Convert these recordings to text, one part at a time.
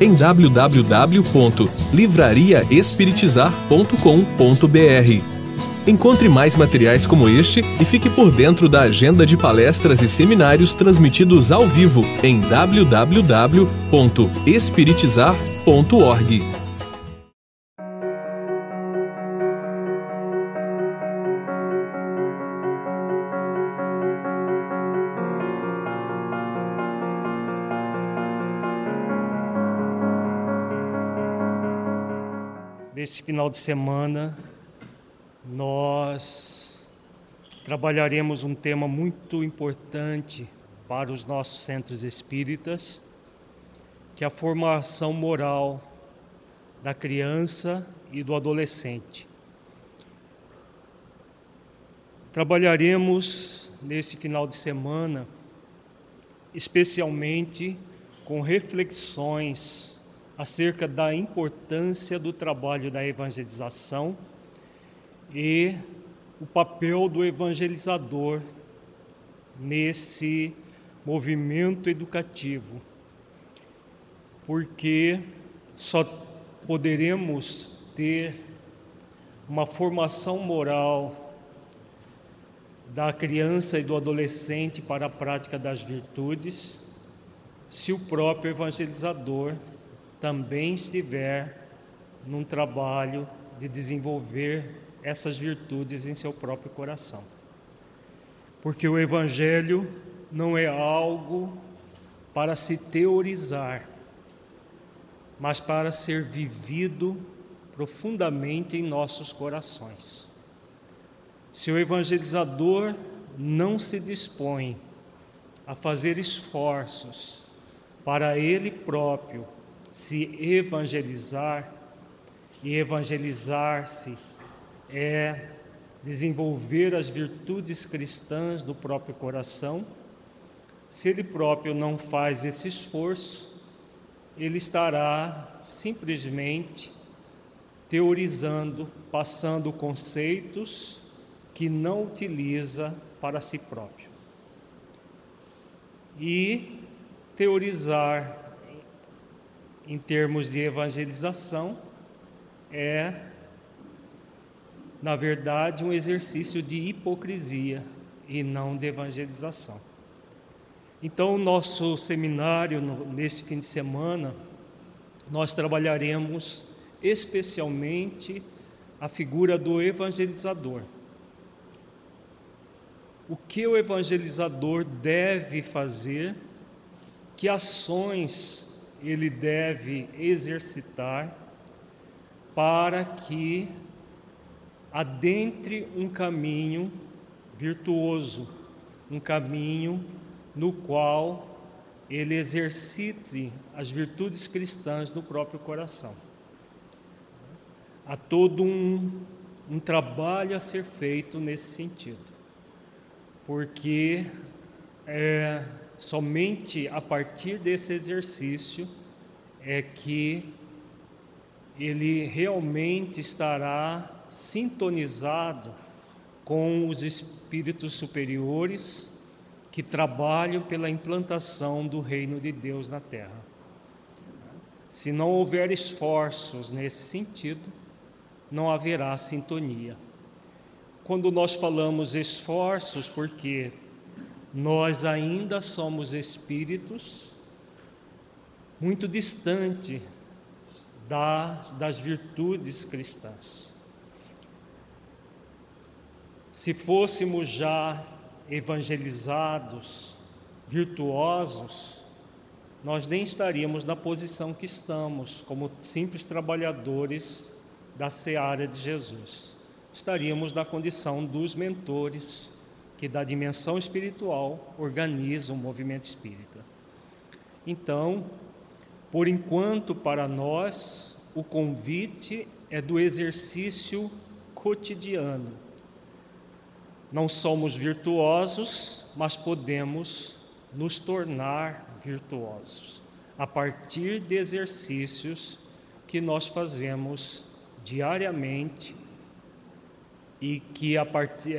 em www.livrariaespiritizar.com.br. Encontre mais materiais como este e fique por dentro da agenda de palestras e seminários transmitidos ao vivo em www.espiritizar.org. Neste final de semana, nós trabalharemos um tema muito importante para os nossos centros espíritas, que é a formação moral da criança e do adolescente. Trabalharemos nesse final de semana, especialmente com reflexões acerca da importância do trabalho da evangelização e o papel do evangelizador nesse movimento educativo. Porque só poderemos ter uma formação moral da criança e do adolescente para a prática das virtudes se o próprio evangelizador também estiver num trabalho de desenvolver essas virtudes em seu próprio coração. Porque o Evangelho não é algo para se teorizar, mas para ser vivido profundamente em nossos corações. Se o evangelizador não se dispõe a fazer esforços para ele próprio se evangelizar, e evangelizar-se é desenvolver as virtudes cristãs do próprio coração. Se ele próprio não faz esse esforço, ele estará simplesmente teorizando, passando conceitos que não utiliza para si próprio. E teorizar em termos de evangelização é, na verdade, um exercício de hipocrisia e não de evangelização. Então, o nosso seminário, nesse fim de semana, nós trabalharemos especialmente a figura do evangelizador. O que o evangelizador deve fazer, que ações ele deve exercitar para que adentre um caminho virtuoso, um caminho no qual ele exercite as virtudes cristãs no próprio coração. Há todo um, um trabalho a ser feito nesse sentido, porque é, somente a partir desse exercício é que ele realmente estará sintonizado com os espíritos superiores que trabalham pela implantação do reino de Deus na terra. Se não houver esforços nesse sentido, não haverá sintonia. Quando nós falamos esforços, porque nós ainda somos espíritos muito distante da, das virtudes cristãs. Se fôssemos já evangelizados, virtuosos, nós nem estaríamos na posição que estamos, como simples trabalhadores da seara de Jesus. Estaríamos na condição dos mentores que da dimensão espiritual organiza o movimento espírita. Então, Por enquanto, para nós, o convite é do exercício cotidiano. Não somos virtuosos, mas podemos nos tornar virtuosos a partir de exercícios que nós fazemos diariamente e que a partir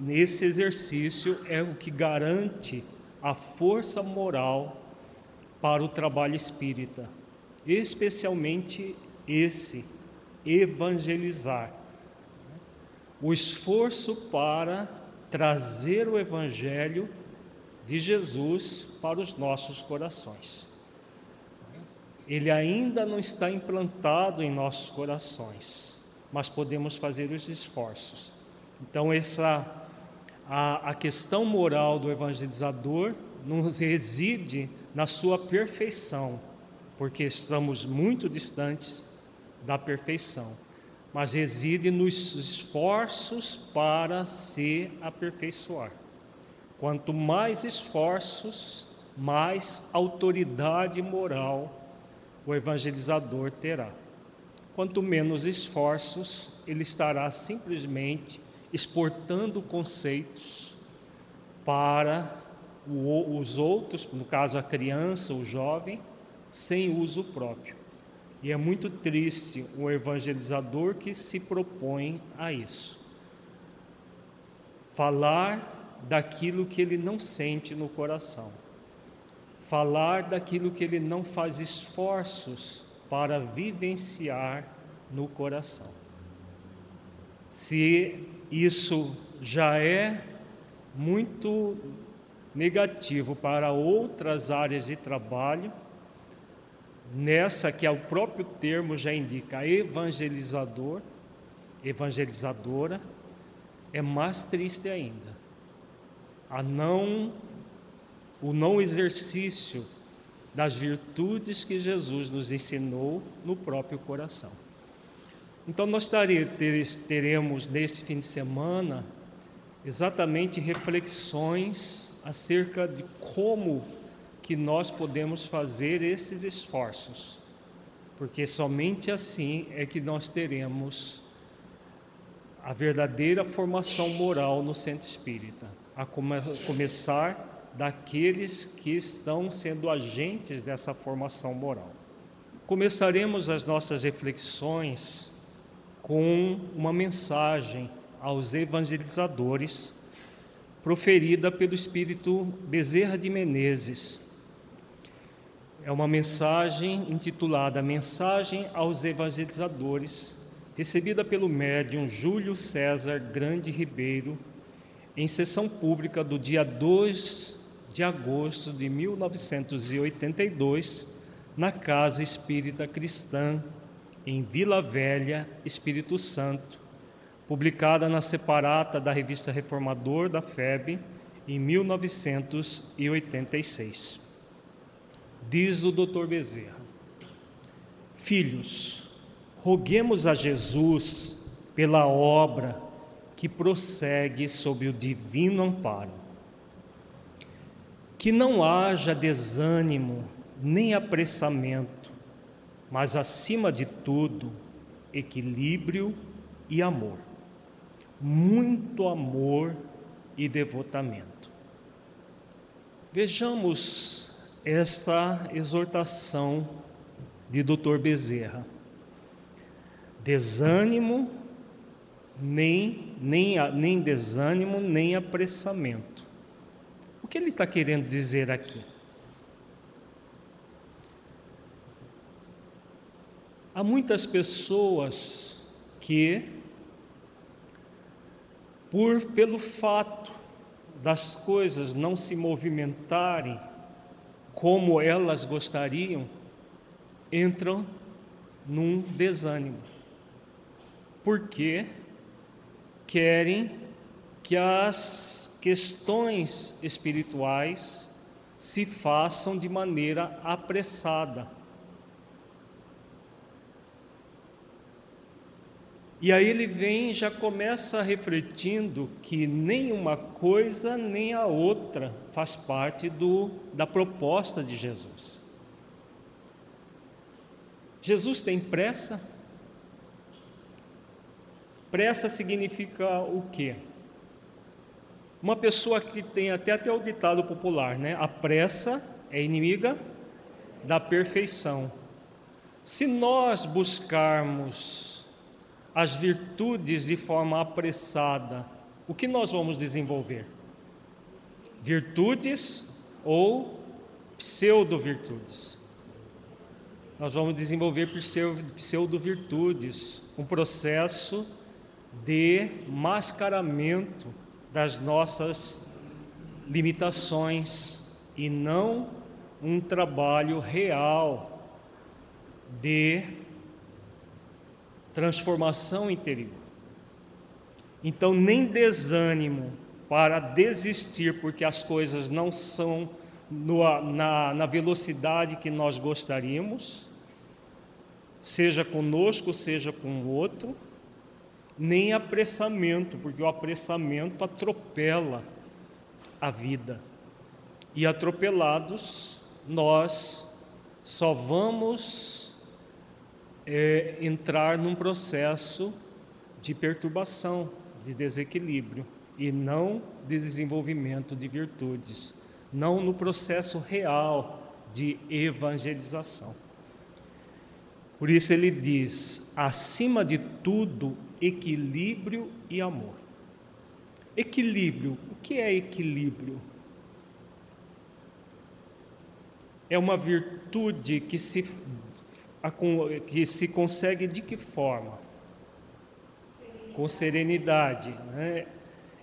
nesse exercício é o que garante a força moral para o trabalho espírita, especialmente esse evangelizar. O esforço para trazer o evangelho de Jesus para os nossos corações. Ele ainda não está implantado em nossos corações, mas podemos fazer os esforços. Então essa a, a questão moral do evangelizador não reside na sua perfeição, porque estamos muito distantes da perfeição, mas reside nos esforços para se aperfeiçoar. Quanto mais esforços, mais autoridade moral o evangelizador terá. Quanto menos esforços, ele estará simplesmente exportando conceitos para os outros, no caso a criança, o jovem, sem uso próprio. E é muito triste o evangelizador que se propõe a isso. Falar daquilo que ele não sente no coração. Falar daquilo que ele não faz esforços para vivenciar no coração. Se isso já é muito negativo para outras áreas de trabalho, nessa que é o próprio termo já indica evangelizador, evangelizadora, é mais triste ainda. A não o não exercício das virtudes que Jesus nos ensinou no próprio coração. Então nós teremos nesse fim de semana exatamente reflexões acerca de como que nós podemos fazer esses esforços, porque somente assim é que nós teremos a verdadeira formação moral no centro espírita, a come começar daqueles que estão sendo agentes dessa formação moral. Começaremos as nossas reflexões com uma mensagem aos evangelizadores proferida pelo espírito Bezerra de Menezes. É uma mensagem intitulada Mensagem aos Evangelizadores, recebida pelo médium Júlio César Grande Ribeiro, em sessão pública do dia 2 de agosto de 1982, na Casa Espírita Cristã, em Vila Velha, Espírito Santo, publicada na separata da revista Reformador da FEB em 1986. Diz o Dr. Bezerra: Filhos, roguemos a Jesus pela obra que prossegue sob o divino amparo. Que não haja desânimo nem apressamento, mas acima de tudo, equilíbrio e amor muito amor e devotamento. Vejamos essa exortação de Dr. Bezerra. Desânimo, nem, nem, nem desânimo, nem apressamento. O que ele está querendo dizer aqui? Há muitas pessoas que por pelo fato das coisas não se movimentarem como elas gostariam, entram num desânimo. Porque querem que as questões espirituais se façam de maneira apressada E aí ele vem já começa refletindo que nem uma coisa nem a outra faz parte do, da proposta de Jesus. Jesus tem pressa? Pressa significa o quê? Uma pessoa que tem até até o ditado popular, né? A pressa é inimiga da perfeição. Se nós buscarmos as virtudes de forma apressada, o que nós vamos desenvolver? Virtudes ou pseudo-virtudes? Nós vamos desenvolver pseudo-virtudes, um processo de mascaramento das nossas limitações e não um trabalho real de transformação interior. Então, nem desânimo para desistir porque as coisas não são no, na, na velocidade que nós gostaríamos, seja conosco, seja com o outro, nem apressamento, porque o apressamento atropela a vida. E atropelados, nós só vamos é, entrar num processo de perturbação, de desequilíbrio, e não de desenvolvimento de virtudes, não no processo real de evangelização. Por isso ele diz: acima de tudo, equilíbrio e amor. Equilíbrio, o que é equilíbrio? É uma virtude que se, que se consegue de que forma? Com serenidade. Né?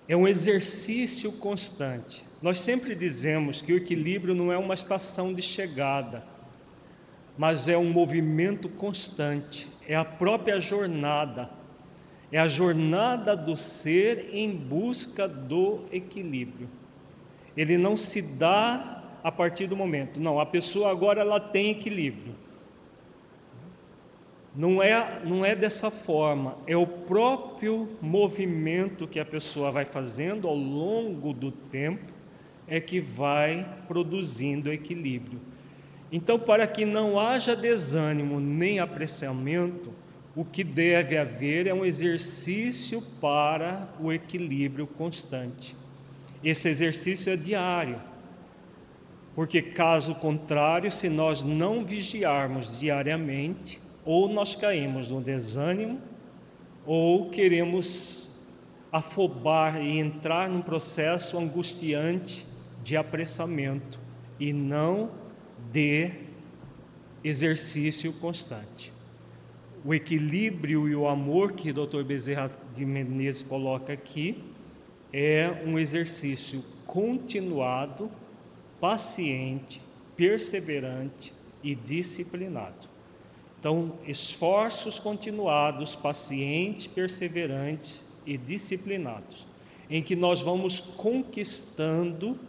É um exercício constante. Nós sempre dizemos que o equilíbrio não é uma estação de chegada, mas é um movimento constante, é a própria jornada é a jornada do ser em busca do equilíbrio. Ele não se dá a partir do momento. Não, a pessoa agora ela tem equilíbrio. Não é, não é dessa forma, é o próprio movimento que a pessoa vai fazendo ao longo do tempo é que vai produzindo equilíbrio. Então, para que não haja desânimo nem apressamento, o que deve haver é um exercício para o equilíbrio constante. Esse exercício é diário, porque caso contrário, se nós não vigiarmos diariamente, ou nós caímos no desânimo, ou queremos afobar e entrar num processo angustiante de apressamento e não de exercício constante o equilíbrio e o amor que o Dr. Bezerra de Menezes coloca aqui é um exercício continuado, paciente, perseverante e disciplinado. Então, esforços continuados, pacientes, perseverantes e disciplinados, em que nós vamos conquistando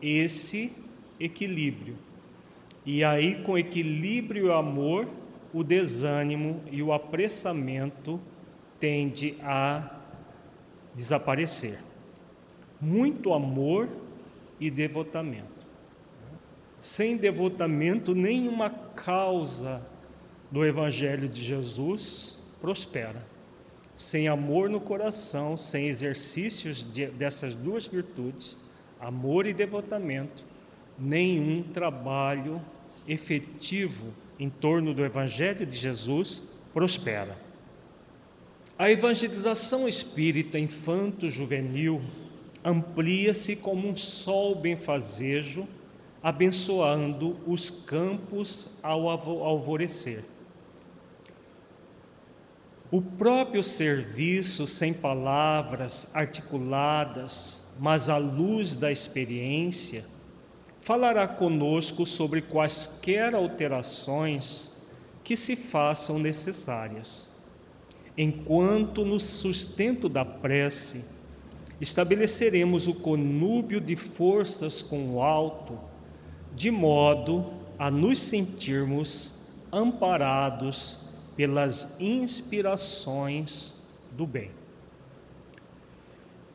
esse equilíbrio. E aí, com equilíbrio e amor, o desânimo e o apressamento tende a desaparecer. Muito amor e devotamento. Sem devotamento, nenhuma causa do Evangelho de Jesus prospera. Sem amor no coração, sem exercícios de, dessas duas virtudes, amor e devotamento, nenhum trabalho efetivo em torno do Evangelho de Jesus prospera. A evangelização espírita infanto-juvenil amplia-se como um sol benfazejo, abençoando os campos ao alvorecer. O próprio serviço sem palavras articuladas, mas à luz da experiência, falará conosco sobre quaisquer alterações que se façam necessárias. Enquanto no sustento da prece estabeleceremos o conúbio de forças com o alto, de modo a nos sentirmos amparados pelas inspirações do bem.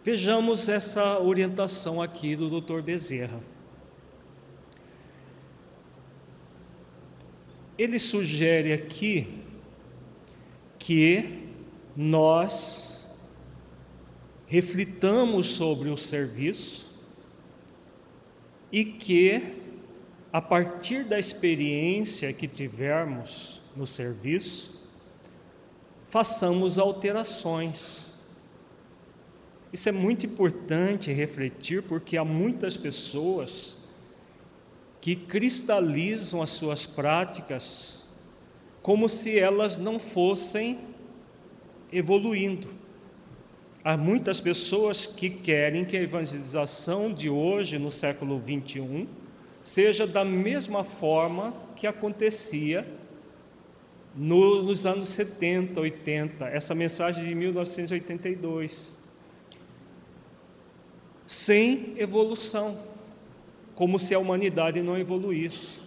Vejamos essa orientação aqui do Dr. Bezerra. ele sugere aqui que nós reflitamos sobre o serviço e que, a partir da experiência que tivermos no serviço, façamos alterações. Isso é muito importante refletir, porque há muitas pessoas que cristalizam as suas práticas como se elas não fossem evoluindo. Há muitas pessoas que querem que a evangelização de hoje, no século 21, seja da mesma forma que acontecia nos anos 70, 80, essa mensagem de 1982. Sem evolução, como se a humanidade não evoluísse.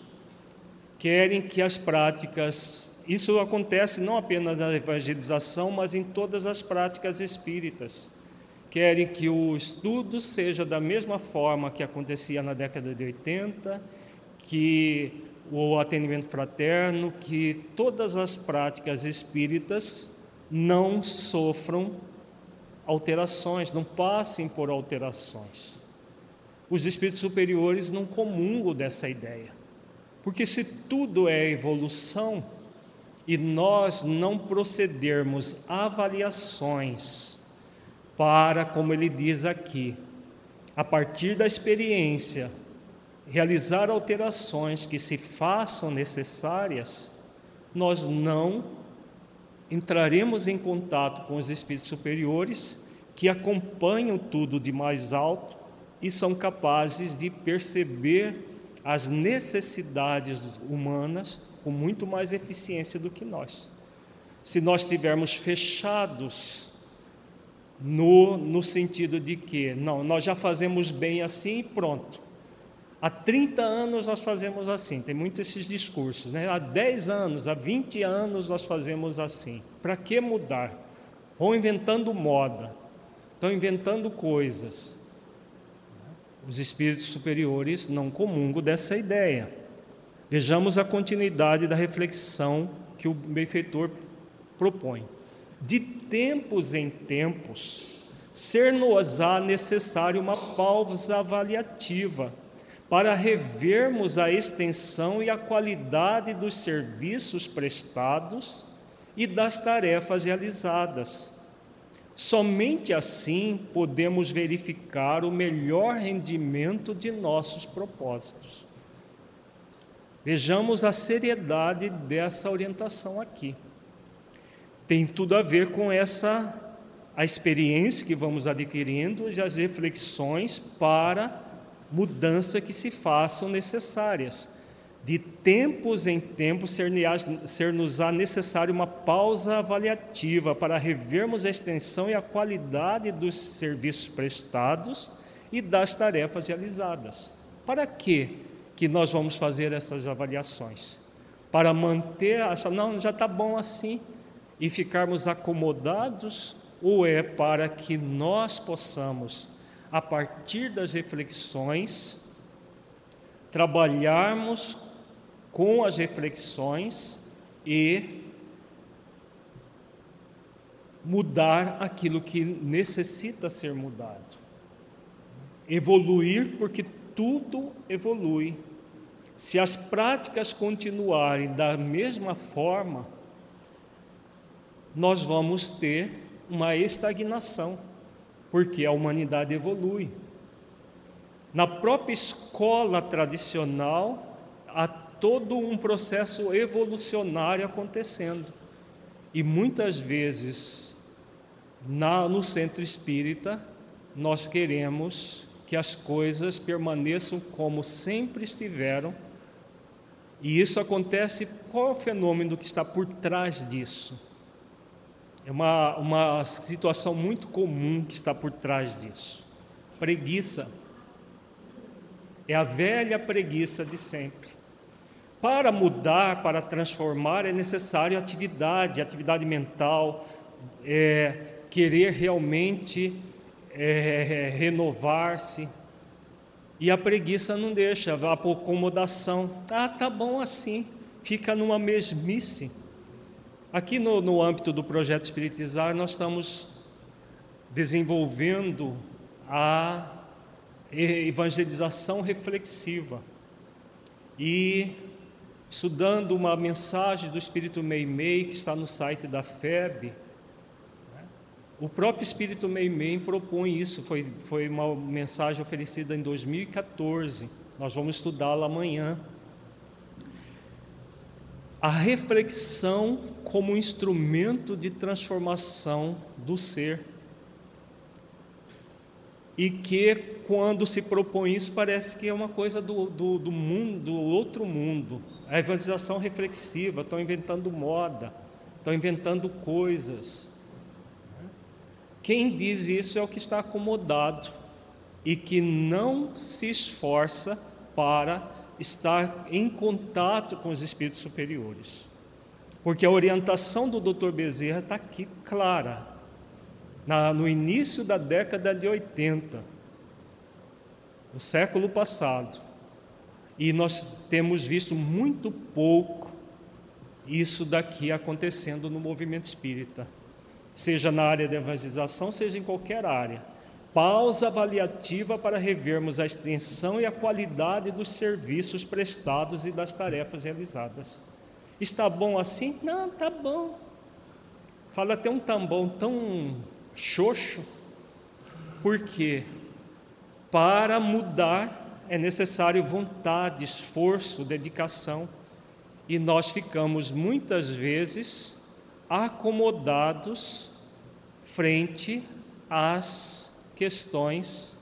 Querem que as práticas, isso acontece não apenas na evangelização, mas em todas as práticas espíritas. Querem que o estudo seja da mesma forma que acontecia na década de 80, que o atendimento fraterno, que todas as práticas espíritas não sofram alterações, não passem por alterações. Os espíritos superiores não comungam dessa ideia. Porque se tudo é evolução e nós não procedermos avaliações para, como ele diz aqui, a partir da experiência, realizar alterações que se façam necessárias, nós não entraremos em contato com os espíritos superiores que acompanham tudo de mais alto e são capazes de perceber as necessidades humanas com muito mais eficiência do que nós. Se nós estivermos fechados no, no sentido de que, não, nós já fazemos bem assim e pronto, Há 30 anos nós fazemos assim, tem muitos esses discursos, né? Há 10 anos, há 20 anos nós fazemos assim. Para que mudar? Vão inventando moda, estão inventando coisas. Os espíritos superiores não comungam dessa ideia. Vejamos a continuidade da reflexão que o benfeitor propõe. De tempos em tempos, ser-nos-á necessário uma pausa avaliativa para revermos a extensão e a qualidade dos serviços prestados e das tarefas realizadas. Somente assim podemos verificar o melhor rendimento de nossos propósitos. Vejamos a seriedade dessa orientação aqui. Tem tudo a ver com essa a experiência que vamos adquirindo e as reflexões para mudança que se façam necessárias. De tempos em tempos, ser-nos-á necessário uma pausa avaliativa para revermos a extensão e a qualidade dos serviços prestados e das tarefas realizadas. Para que que nós vamos fazer essas avaliações? Para manter, achar, não, já está bom assim, e ficarmos acomodados, ou é para que nós possamos a partir das reflexões, trabalharmos com as reflexões e mudar aquilo que necessita ser mudado. Evoluir, porque tudo evolui. Se as práticas continuarem da mesma forma, nós vamos ter uma estagnação porque a humanidade evolui. Na própria escola tradicional, há todo um processo evolucionário acontecendo. E muitas vezes, na, no centro espírita, nós queremos que as coisas permaneçam como sempre estiveram. E isso acontece, qual é o fenômeno que está por trás disso? É uma, uma situação muito comum que está por trás disso. Preguiça. É a velha preguiça de sempre. Para mudar, para transformar, é necessário atividade, atividade mental, é, querer realmente é, renovar-se. E a preguiça não deixa, a acomodação. Ah, tá bom assim. fica numa mesmice. Aqui no, no âmbito do projeto Espiritizar, nós estamos desenvolvendo a evangelização reflexiva e estudando uma mensagem do Espírito Meimei que está no site da FEB. Né? O próprio Espírito Meimei propõe isso, foi, foi uma mensagem oferecida em 2014. Nós vamos estudá-la amanhã. A reflexão como instrumento de transformação do ser e que quando se propõe isso parece que é uma coisa do, do, do mundo, do outro mundo. A evangelização reflexiva, estão inventando moda, estão inventando coisas. Quem diz isso é o que está acomodado e que não se esforça para estar em contato com os espíritos superiores. Porque a orientação do Dr. Bezerra está aqui clara na, no início da década de 80, do século passado, e nós temos visto muito pouco isso daqui acontecendo no movimento espírita, seja na área da evangelização, seja em qualquer área. Pausa avaliativa para revermos a extensão e a qualidade dos serviços prestados e das tarefas realizadas. Está bom assim? Não, está bom. Fala até um tambão tão xoxo, porque para mudar é necessário vontade, esforço, dedicação, e nós ficamos muitas vezes acomodados frente às questões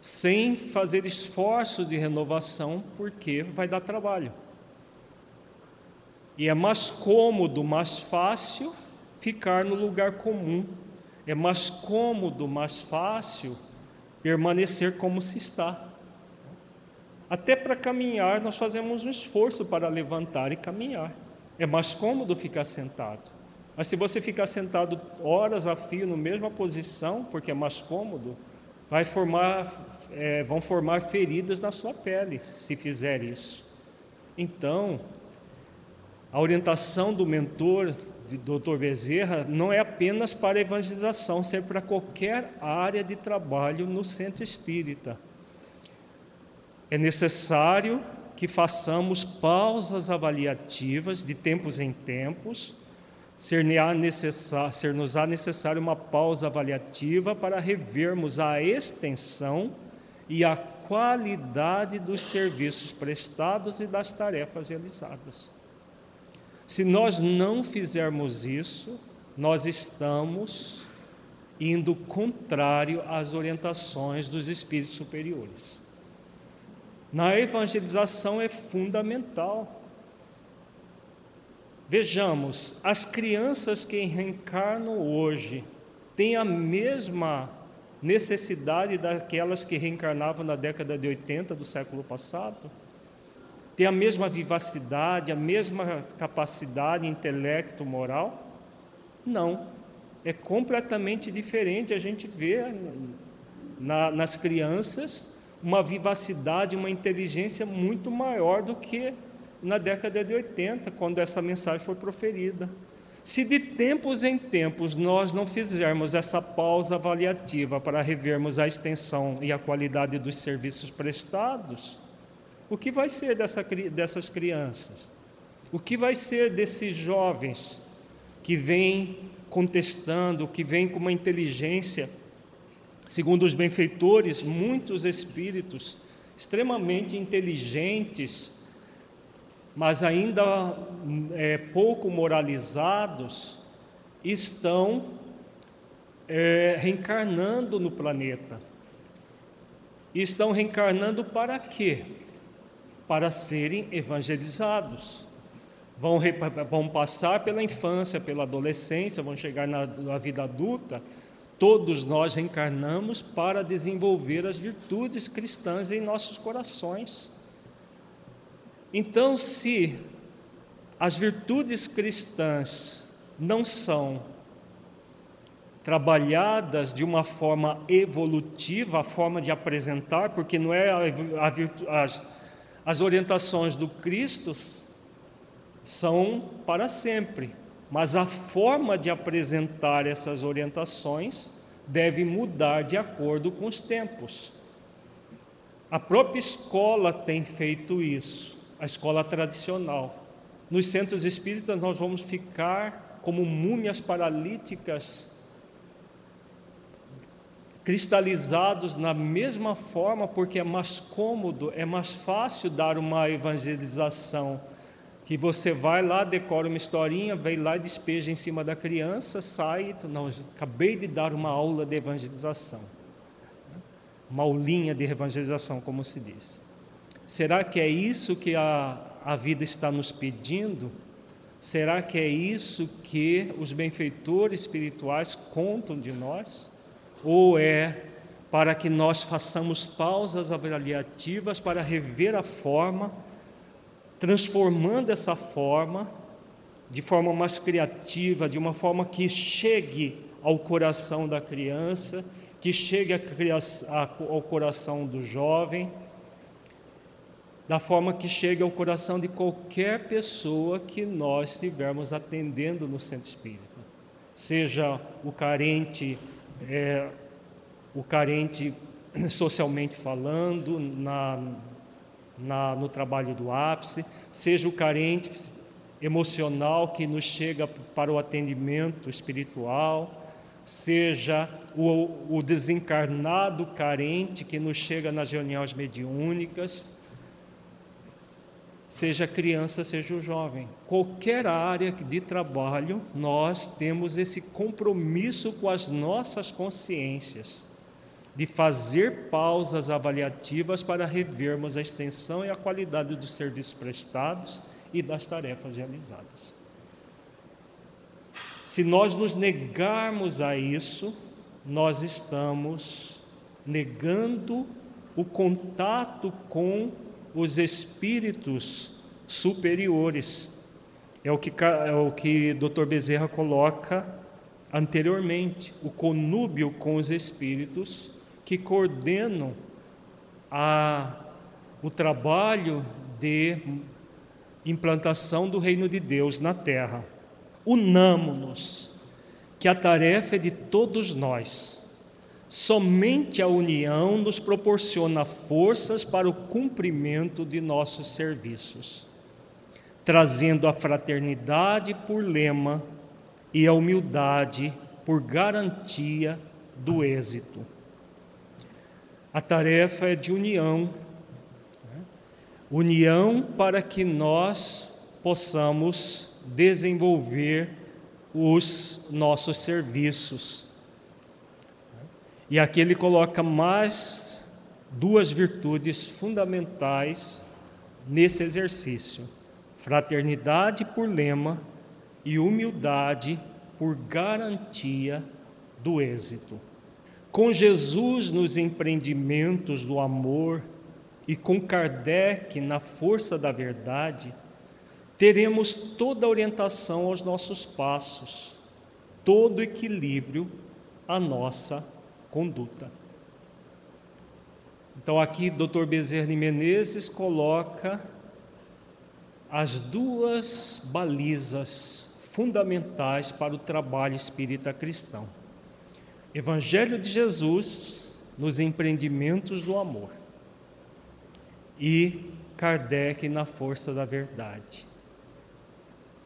sem fazer esforço de renovação, porque vai dar trabalho. E é mais cômodo, mais fácil ficar no lugar comum. É mais cômodo, mais fácil permanecer como se está. Até para caminhar, nós fazemos um esforço para levantar e caminhar. É mais cômodo ficar sentado. Mas se você ficar sentado horas a fio na mesma posição, porque é mais cômodo, vai formar, é, vão formar feridas na sua pele se fizer isso. Então, a orientação do mentor de Dr. Bezerra não é apenas para evangelização, serve para qualquer área de trabalho no centro espírita. É necessário que façamos pausas avaliativas de tempos em tempos, ser-nos-á necessário, uma pausa avaliativa para revermos a extensão e a qualidade dos serviços prestados e das tarefas realizadas. Se nós não fizermos isso, nós estamos indo contrário às orientações dos espíritos superiores. Na evangelização é fundamental. Vejamos, as crianças que reencarnam hoje têm a mesma necessidade daquelas que reencarnavam na década de 80 do século passado? Tem a mesma vivacidade, a mesma capacidade, intelecto, moral? Não. É completamente diferente. A gente vê na, nas crianças uma vivacidade, uma inteligência muito maior do que na década de 80, quando essa mensagem foi proferida. Se de tempos em tempos nós não fizermos essa pausa avaliativa para revermos a extensão e a qualidade dos serviços prestados, o que vai ser dessa, dessas crianças? O que vai ser desses jovens que vêm contestando, que vêm com uma inteligência, segundo os benfeitores, muitos espíritos extremamente inteligentes, mas ainda é, pouco moralizados, estão é, reencarnando no planeta. Estão reencarnando para quê? para serem evangelizados. Vão, vão passar pela infância, pela adolescência, vão chegar na, na vida adulta. Todos nós reencarnamos para desenvolver as virtudes cristãs em nossos corações. Então, se as virtudes cristãs não são trabalhadas de uma forma evolutiva, a forma de apresentar, porque não é a, a, as, As orientações do Cristo são para sempre, mas a forma de apresentar essas orientações deve mudar de acordo com os tempos. A própria escola tem feito isso, a escola tradicional. Nos centros espíritas, nós vamos ficar como múmias paralíticas, cristalizados na mesma forma, porque é mais cômodo, é mais fácil dar uma evangelização. Que você vai lá, decora uma historinha, vem lá e despeja em cima da criança, sai. Não, acabei de dar uma aula de evangelização. Uma aulinha de evangelização, como se diz. Será que é isso que a, a vida está nos pedindo? Será que é isso que os benfeitores espirituais contam de nós? Ou é para que nós façamos pausas avaliativas para rever a forma, transformando essa forma de forma mais criativa, de uma forma que chegue ao coração da criança, que chegue ao coração do jovem, da forma que chegue ao coração de qualquer pessoa que nós estivermos atendendo no centro espírita, seja o carente, é, o carente socialmente falando, na, na, no trabalho do ápice, seja o carente emocional que nos chega para o atendimento espiritual, seja o, o desencarnado carente que nos chega nas reuniões mediúnicas, seja criança, seja o jovem. Qualquer área de trabalho, nós temos esse compromisso com as nossas consciências de fazer pausas avaliativas para revermos a extensão e a qualidade dos serviços prestados e das tarefas realizadas. Se nós nos negarmos a isso, nós estamos negando o contato com os espíritos superiores. É o que, é o que Dr. Bezerra coloca anteriormente, o conúbio com os espíritos que coordenam a, o trabalho de implantação do reino de Deus na terra. Unamo-nos, que a tarefa é de todos nós Somente a união nos proporciona forças para o cumprimento de nossos serviços, trazendo a fraternidade por lema e a humildade por garantia do êxito. A tarefa é de união união para que nós possamos desenvolver os nossos serviços e aqui ele coloca mais duas virtudes fundamentais nesse exercício: fraternidade por lema e humildade por garantia do êxito. Com Jesus nos empreendimentos do amor e com Kardec na força da verdade, teremos toda a orientação aos nossos passos, todo equilíbrio à nossa conduta. Então aqui Dr. Bezerra Menezes coloca as duas balizas fundamentais para o trabalho espírita cristão. Evangelho de Jesus nos empreendimentos do amor e Kardec na força da verdade.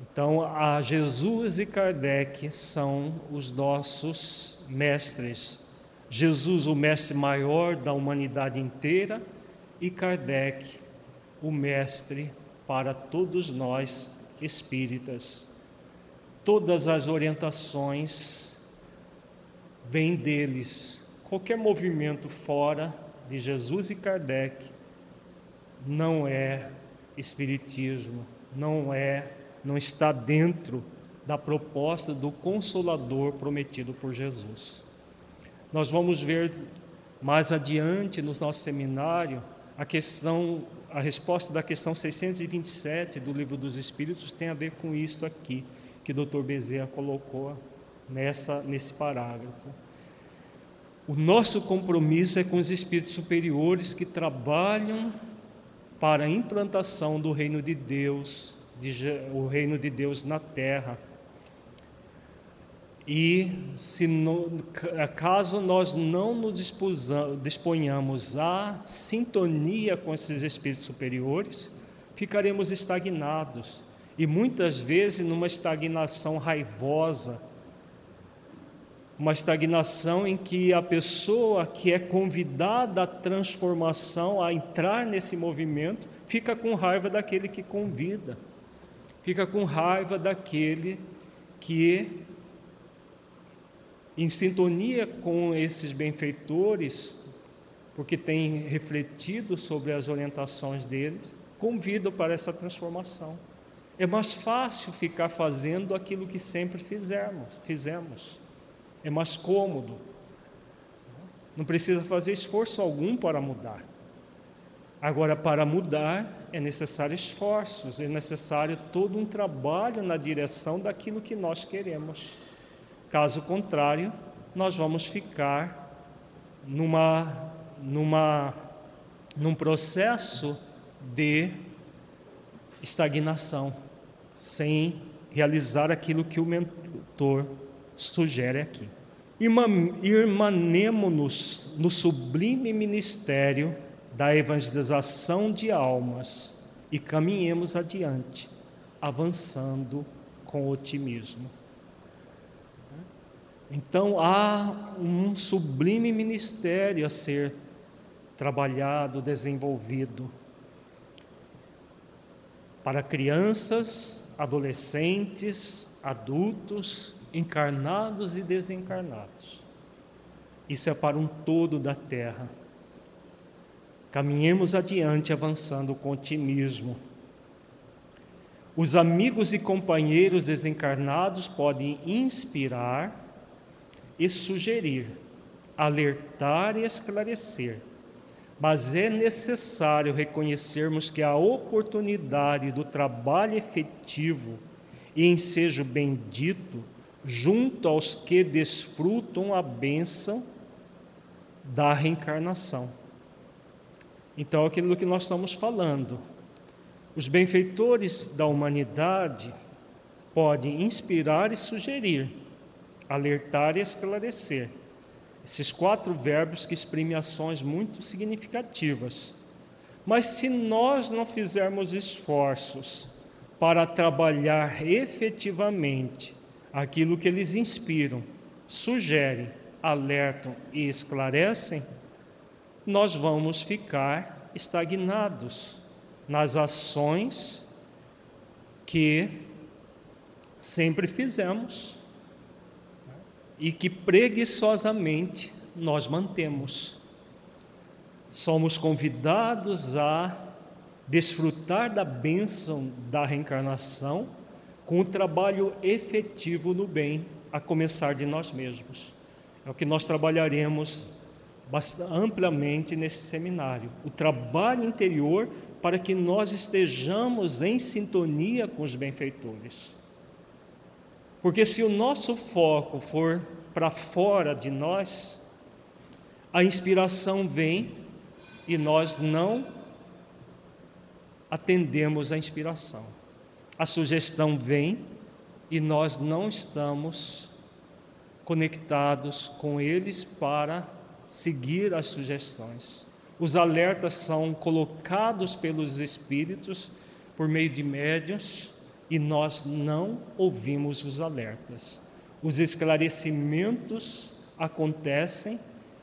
Então, a Jesus e Kardec são os nossos mestres Jesus, o mestre maior da humanidade inteira, e Kardec, o mestre para todos nós espíritas. Todas as orientações vêm deles. Qualquer movimento fora de Jesus e Kardec não é espiritismo, não é, não está dentro da proposta do consolador prometido por Jesus. Nós vamos ver mais adiante no nosso seminário a questão, a resposta da questão 627 do Livro dos Espíritos tem a ver com isto aqui que o Dr. Bezerra colocou nessa nesse parágrafo. O nosso compromisso é com os espíritos superiores que trabalham para a implantação do reino de Deus, de, o reino de Deus na terra. E se no, caso nós não nos disponhamos à sintonia com esses espíritos superiores, ficaremos estagnados. E muitas vezes numa estagnação raivosa, uma estagnação em que a pessoa que é convidada à transformação, a entrar nesse movimento, fica com raiva daquele que convida, fica com raiva daquele que em sintonia com esses benfeitores, porque tem refletido sobre as orientações deles, convido para essa transformação. É mais fácil ficar fazendo aquilo que sempre fizemos, fizemos. É mais cômodo. Não precisa fazer esforço algum para mudar. Agora, para mudar, é necessário esforços, é necessário todo um trabalho na direção daquilo que nós queremos. Caso contrário, nós vamos ficar numa, numa, num processo de estagnação, sem realizar aquilo que o mentor sugere aqui. Irmanemo-nos no sublime ministério da evangelização de almas e caminhemos adiante, avançando com otimismo. Então há um sublime ministério a ser trabalhado, desenvolvido para crianças, adolescentes, adultos, encarnados e desencarnados. Isso é para um todo da terra. Caminhemos adiante avançando com otimismo. Os amigos e companheiros desencarnados podem inspirar e sugerir, alertar e esclarecer. Mas é necessário reconhecermos que a oportunidade do trabalho efetivo e ensejo bendito, junto aos que desfrutam a bênção da reencarnação. Então, aquilo que nós estamos falando, os benfeitores da humanidade podem inspirar e sugerir, alertar e esclarecer. Esses quatro verbos que exprimem ações muito significativas. Mas se nós não fizermos esforços para trabalhar efetivamente aquilo que eles inspiram, sugerem, alertam e esclarecem, nós vamos ficar estagnados nas ações que sempre fizemos e que preguiçosamente nós mantemos. Somos convidados a desfrutar da bênção da reencarnação com o trabalho efetivo no bem, a começar de nós mesmos. É o que nós trabalharemos amplamente nesse seminário. O trabalho interior para que nós estejamos em sintonia com os benfeitores. Porque se o nosso foco for para fora de nós, a inspiração vem e nós não atendemos à inspiração. A sugestão vem e nós não estamos conectados com eles para seguir as sugestões. Os alertas são colocados pelos espíritos por meio de médiuns e nós não ouvimos os alertas. Os esclarecimentos acontecem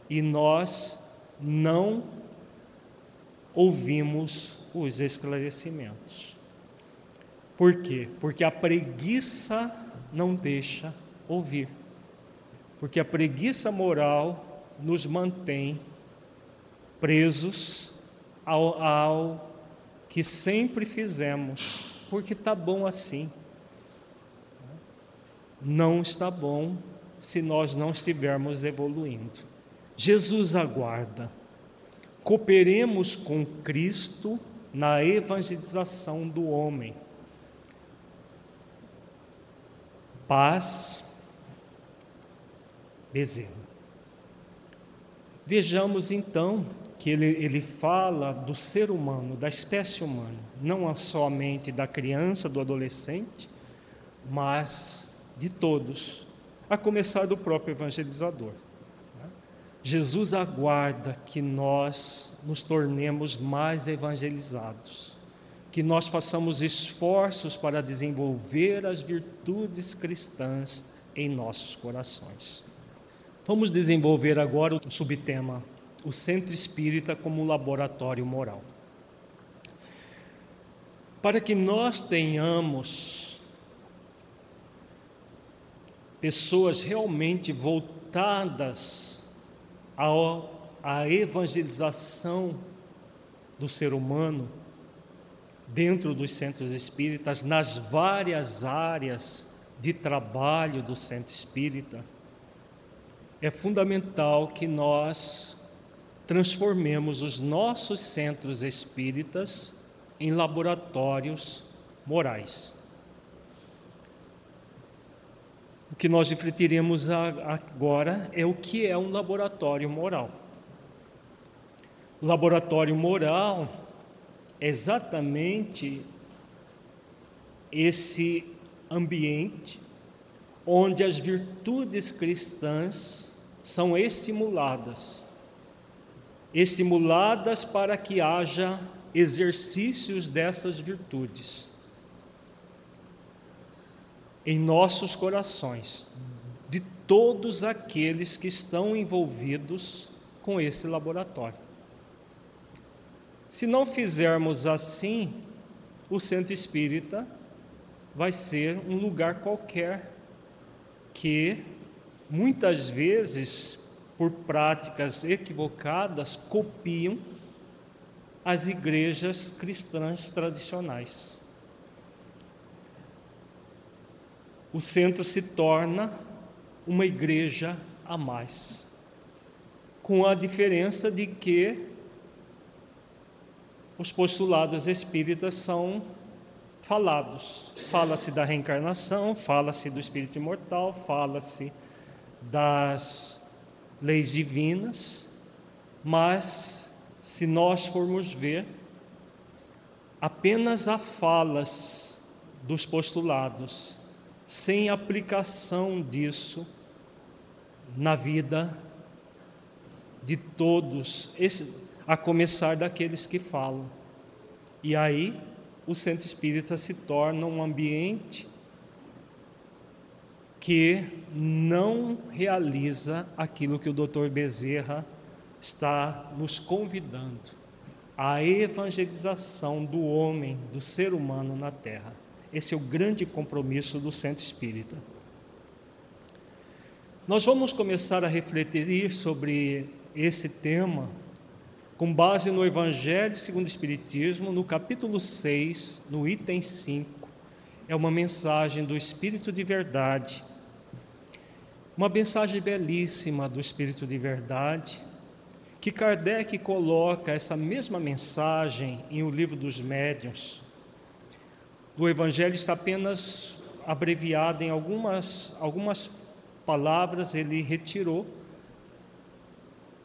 e nós não ouvimos os esclarecimentos. Por quê? Porque a preguiça não deixa ouvir. Porque a preguiça moral nos mantém presos ao, ao que sempre fizemos porque está bom assim. Não está bom se nós não estivermos evoluindo. Jesus aguarda. Cooperemos com Cristo na evangelização do homem. Paz, Bezerra. Vejamos então que ele, ele fala do ser humano, da espécie humana, não somente da criança, do adolescente, mas de todos, a começar do próprio evangelizador. Né? Jesus aguarda que nós nos tornemos mais evangelizados, que nós façamos esforços para desenvolver as virtudes cristãs em nossos corações. Vamos desenvolver agora o subtema o centro espírita como laboratório moral. Para que nós tenhamos pessoas realmente voltadas ao, à evangelização do ser humano dentro dos centros espíritas, nas várias áreas de trabalho do centro espírita, é fundamental que nós transformemos os nossos centros espíritas em laboratórios morais. O que nós refletiremos agora é o que é um laboratório moral. O laboratório moral é exatamente esse ambiente onde as virtudes cristãs são estimuladas estimuladas para que haja exercícios dessas virtudes em nossos corações, de todos aqueles que estão envolvidos com esse laboratório. Se não fizermos assim, o centro espírita vai ser um lugar qualquer que muitas vezes por práticas equivocadas, copiam as igrejas cristãs tradicionais. O centro se torna uma igreja a mais, com a diferença de que os postulados espíritas são falados. Fala-se da reencarnação, fala-se do espírito imortal, fala-se das leis divinas, mas se nós formos ver, apenas há falas dos postulados, sem aplicação disso na vida de todos, a começar daqueles que falam. E aí o centro espírita se torna um ambiente que não realiza aquilo que o Dr. Bezerra está nos convidando, a evangelização do homem, do ser humano na Terra. Esse é o grande compromisso do Centro Espírita. Nós vamos começar a refletir sobre esse tema com base no Evangelho segundo o Espiritismo, no capítulo 6, no item 5. É uma mensagem do Espírito de Verdade uma mensagem belíssima do Espírito de Verdade, que Kardec coloca essa mesma mensagem em O Livro dos Médiuns. O Evangelho está apenas abreviado em algumas, algumas palavras, ele retirou,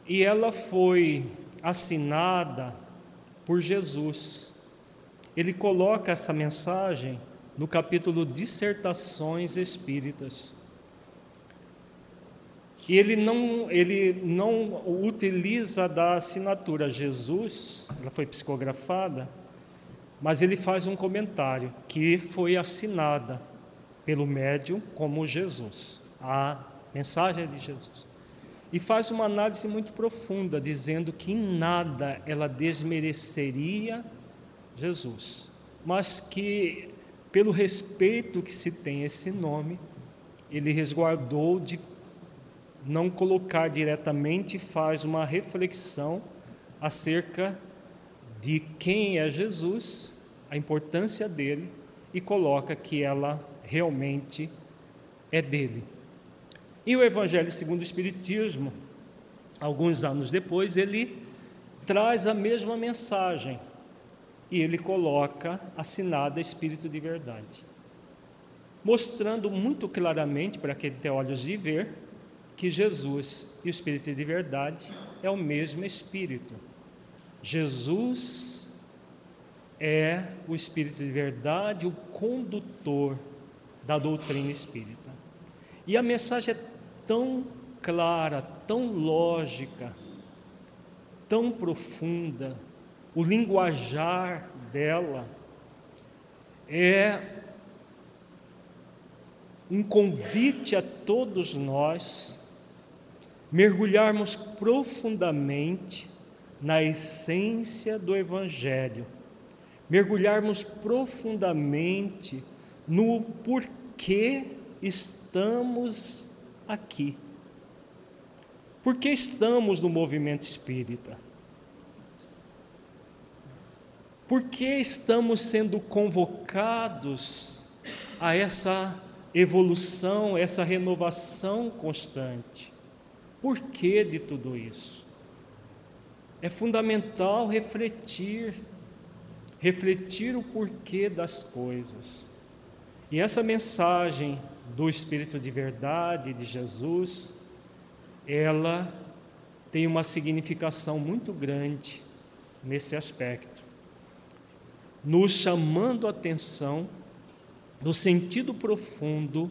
e ela foi assinada por Jesus. Ele coloca essa mensagem no capítulo Dissertações Espíritas. E ele não, ele não utiliza da assinatura Jesus, ela foi psicografada, mas ele faz um comentário que foi assinada pelo médium como Jesus, a mensagem de Jesus. E faz uma análise muito profunda, dizendo que em nada ela desmereceria Jesus, mas que, pelo respeito que se tem a esse nome, ele resguardou de não colocar diretamente, faz uma reflexão acerca de quem é Jesus, a importância dele e coloca que ela realmente é dele. E o Evangelho segundo o Espiritismo, alguns anos depois, ele traz a mesma mensagem e ele coloca assinada Espírito de Verdade, mostrando muito claramente para quem tem olhos de ver que Jesus e o Espírito de verdade é o mesmo Espírito. Jesus é o Espírito de verdade, o condutor da doutrina espírita. E a mensagem é tão clara, tão lógica, tão profunda, o linguajar dela é um convite a todos nós mergulharmos profundamente na essência do Evangelho, mergulharmos profundamente no porquê estamos aqui. Por que estamos no movimento espírita? Por que estamos sendo convocados a essa evolução, essa renovação constante? Por que de tudo isso? É fundamental refletir, refletir o porquê das coisas. E essa mensagem do Espírito de Verdade de Jesus, ela tem uma significação muito grande nesse aspecto, nos chamando a atenção no sentido profundo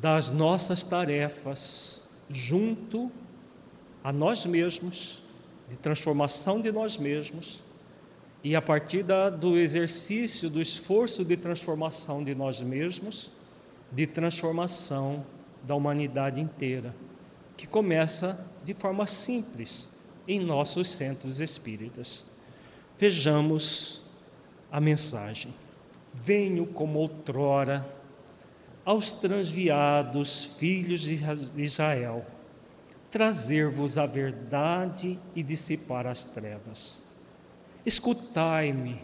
das nossas tarefas junto a nós mesmos, de transformação de nós mesmos, e a partir da, do exercício, do esforço de transformação de nós mesmos, de transformação da humanidade inteira, que começa de forma simples em nossos centros espíritas. Vejamos a mensagem. Venho como outrora aos transviados filhos de Israel, trazer-vos a verdade e dissipar as trevas. Escutai-me,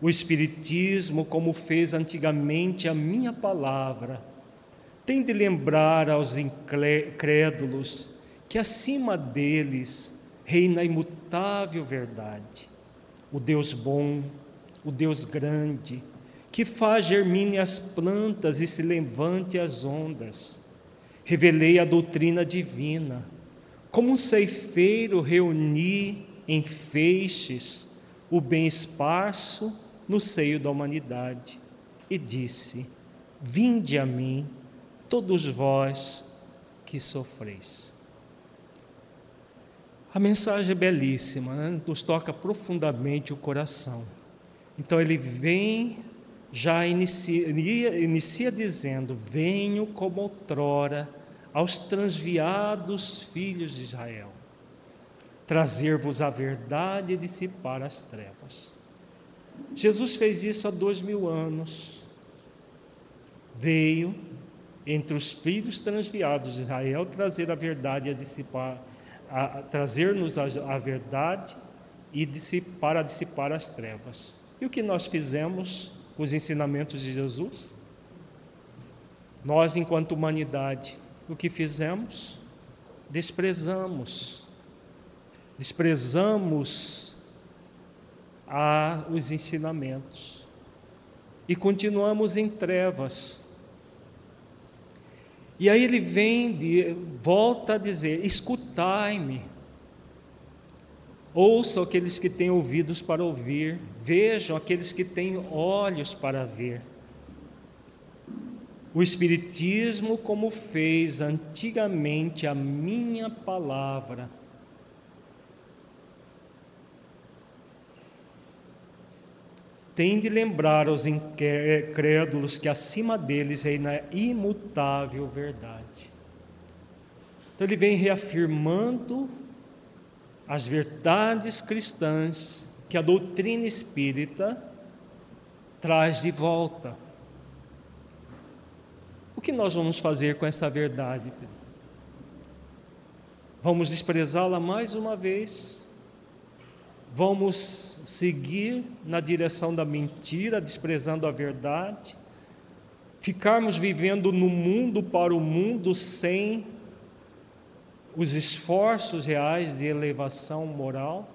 o Espiritismo, como fez antigamente a minha palavra, tem de lembrar aos incrédulos que acima deles reina a imutável verdade, o Deus bom, o Deus grande, que faz germine as plantas e se levante as ondas. Revelei a doutrina divina, como um ceifeiro reuni em feixes o bem esparso no seio da humanidade e disse: Vinde a mim, todos vós que sofreis. A mensagem é belíssima, né? nos toca profundamente o coração. Então ele vem já inicia, inicia dizendo: Venho como outrora aos transviados filhos de Israel, trazer-vos a verdade e dissipar as trevas. Jesus fez isso há dois mil anos. Veio entre os filhos transviados de Israel trazer a verdade e a dissipar, trazer-nos a, a verdade e dissipar, a dissipar as trevas. E o que nós fizemos? Os ensinamentos de Jesus? Nós, enquanto humanidade, o que fizemos? Desprezamos. Desprezamos a, os ensinamentos e continuamos em trevas. E aí ele vem, de, volta a dizer: escutai-me. Ouçam aqueles que têm ouvidos para ouvir, vejam aqueles que têm olhos para ver. O Espiritismo, como fez antigamente a minha palavra, tem de lembrar aos incrédulos que acima deles reina a imutável verdade. Então ele vem reafirmando as verdades cristãs que a doutrina espírita traz de volta. O que nós vamos fazer com essa verdade? Vamos desprezá-la mais uma vez? Vamos seguir na direção da mentira, desprezando a verdade? Ficarmos vivendo no mundo para o mundo sem os esforços reais de elevação moral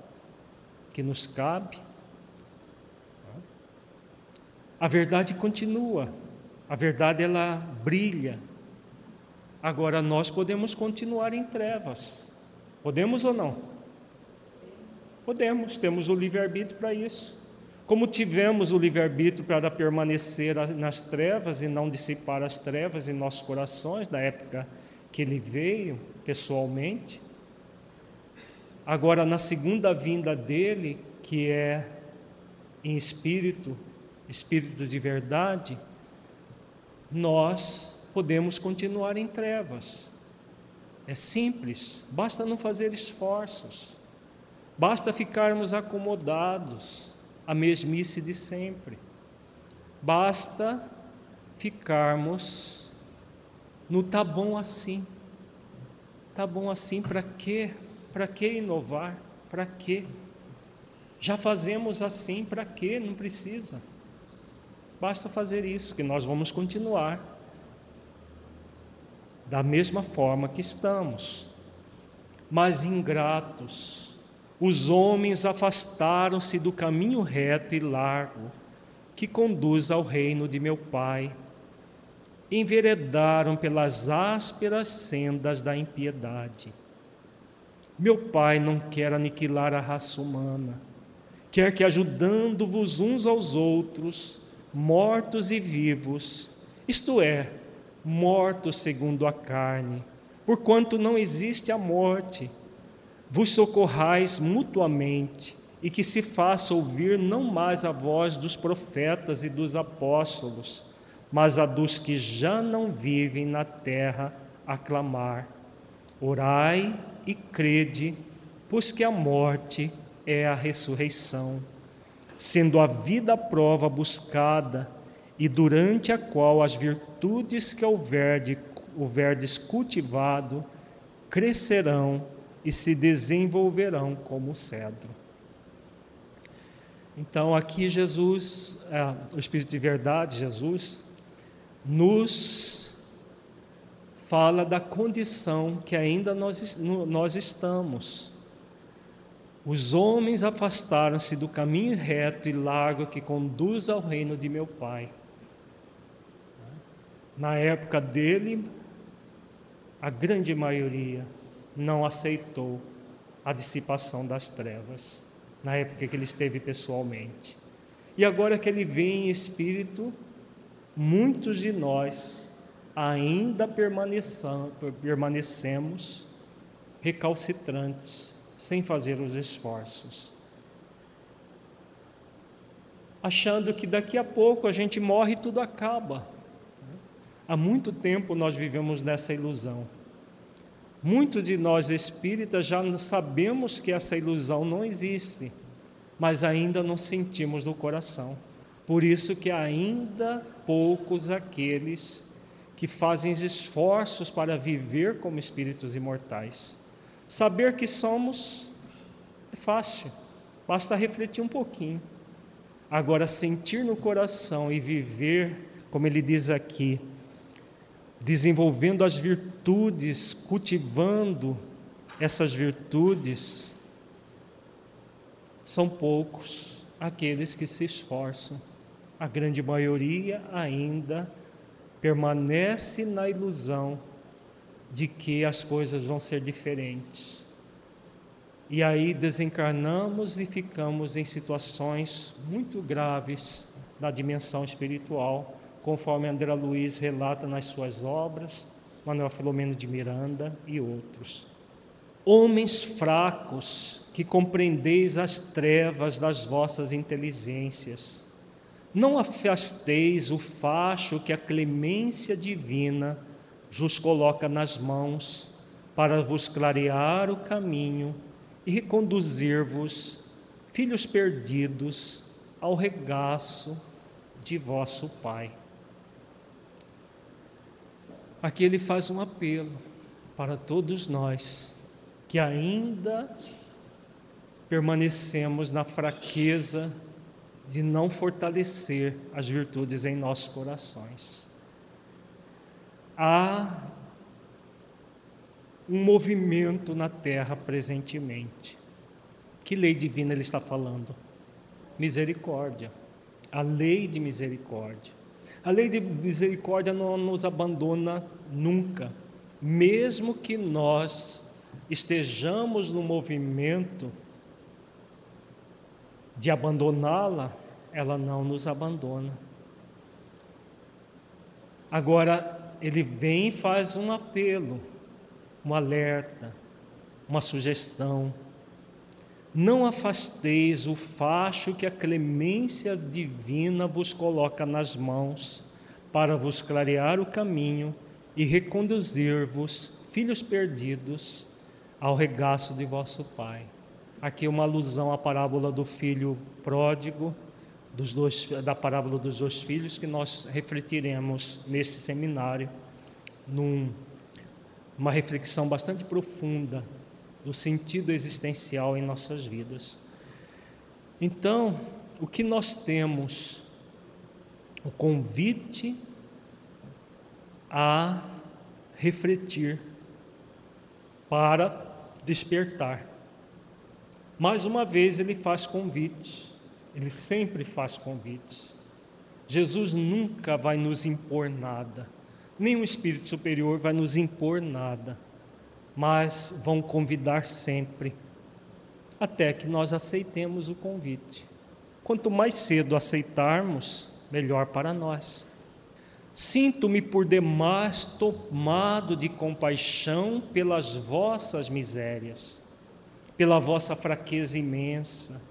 que nos cabe. A verdade continua, a verdade ela brilha. Agora nós podemos continuar em trevas. Podemos ou não? Podemos, temos o livre-arbítrio para isso. Como tivemos o livre-arbítrio para permanecer nas trevas e não dissipar as trevas em nossos corações, na época que ele veio pessoalmente, agora na segunda vinda dele, que é em espírito, espírito de verdade, nós podemos continuar em trevas. É simples, basta não fazer esforços, basta ficarmos acomodados a mesmice de sempre. Basta ficarmos no tá bom assim. Tá bom assim para quê? Para que inovar? Para quê? Já fazemos assim, para quê? Não precisa. Basta fazer isso, que nós vamos continuar da mesma forma que estamos. Mas ingratos, os homens afastaram-se do caminho reto e largo que conduz ao reino de meu Pai. Enveredaram pelas ásperas sendas da impiedade. Meu Pai não quer aniquilar a raça humana, quer que, ajudando-vos uns aos outros, mortos e vivos, isto é, mortos segundo a carne, porquanto não existe a morte, vos socorrais mutuamente e que se faça ouvir não mais a voz dos profetas e dos apóstolos, mas a dos que já não vivem na terra a clamar. Orai e crede, pois que a morte é a ressurreição, sendo a vida a prova buscada e durante a qual as virtudes que houverdes cultivado crescerão e se desenvolverão como cedro. Então, aqui Jesus, é, o Espírito de Verdade, Jesus, nos fala da condição que ainda nós, nós estamos. Os homens afastaram-se do caminho reto e largo que conduz ao reino de meu Pai. Na época dele, a grande maioria não aceitou a dissipação das trevas, na época que ele esteve pessoalmente. E agora que ele vem em espírito, muitos de nós ainda permanecemos recalcitrantes, sem fazer os esforços. Achando que daqui a pouco a gente morre e tudo acaba. Há muito tempo nós vivemos nessa ilusão. Muitos de nós espíritas já sabemos que essa ilusão não existe, mas ainda não sentimos no coração. Por isso que ainda poucos aqueles que fazem esforços para viver como espíritos imortais. Saber que somos é fácil, basta refletir um pouquinho. Agora, sentir no coração e viver, como ele diz aqui, desenvolvendo as virtudes, cultivando essas virtudes, são poucos aqueles que se esforçam. A grande maioria ainda permanece na ilusão de que as coisas vão ser diferentes. E aí desencarnamos e ficamos em situações muito graves da dimensão espiritual, conforme André Luiz relata nas suas obras, Manuel Filomeno de Miranda e outros. Homens fracos, que compreendeis as trevas das vossas inteligências, não afasteis o facho que a clemência divina vos coloca nas mãos para vos clarear o caminho e reconduzir-vos, filhos perdidos, ao regaço de vosso Pai. Aqui ele faz um apelo para todos nós que ainda permanecemos na fraqueza de não fortalecer as virtudes em nossos corações. Há um movimento na terra presentemente. Que lei divina ele está falando? Misericórdia. A lei de misericórdia. A lei de misericórdia não nos abandona nunca, mesmo que nós estejamos no movimento de abandoná-la, ela não nos abandona. Agora, ele vem e faz um apelo, um alerta, uma sugestão. Não afasteis o facho que a clemência divina vos coloca nas mãos, para vos clarear o caminho e reconduzir-vos, filhos perdidos, ao regaço de vosso Pai. Aqui uma alusão à parábola do filho pródigo, dos dois, da parábola dos dois filhos, que nós refletiremos nesse seminário, numa reflexão bastante profunda do sentido existencial em nossas vidas. Então, o que nós temos? O convite a refletir para despertar. Mais uma vez ele faz convites, ele sempre faz convites. Jesus nunca vai nos impor nada, nenhum espírito superior vai nos impor nada mas vão convidar sempre, até que nós aceitemos o convite. Quanto mais cedo aceitarmos, melhor para nós. Sinto-me por demais tomado de compaixão pelas vossas misérias, pela vossa fraqueza imensa,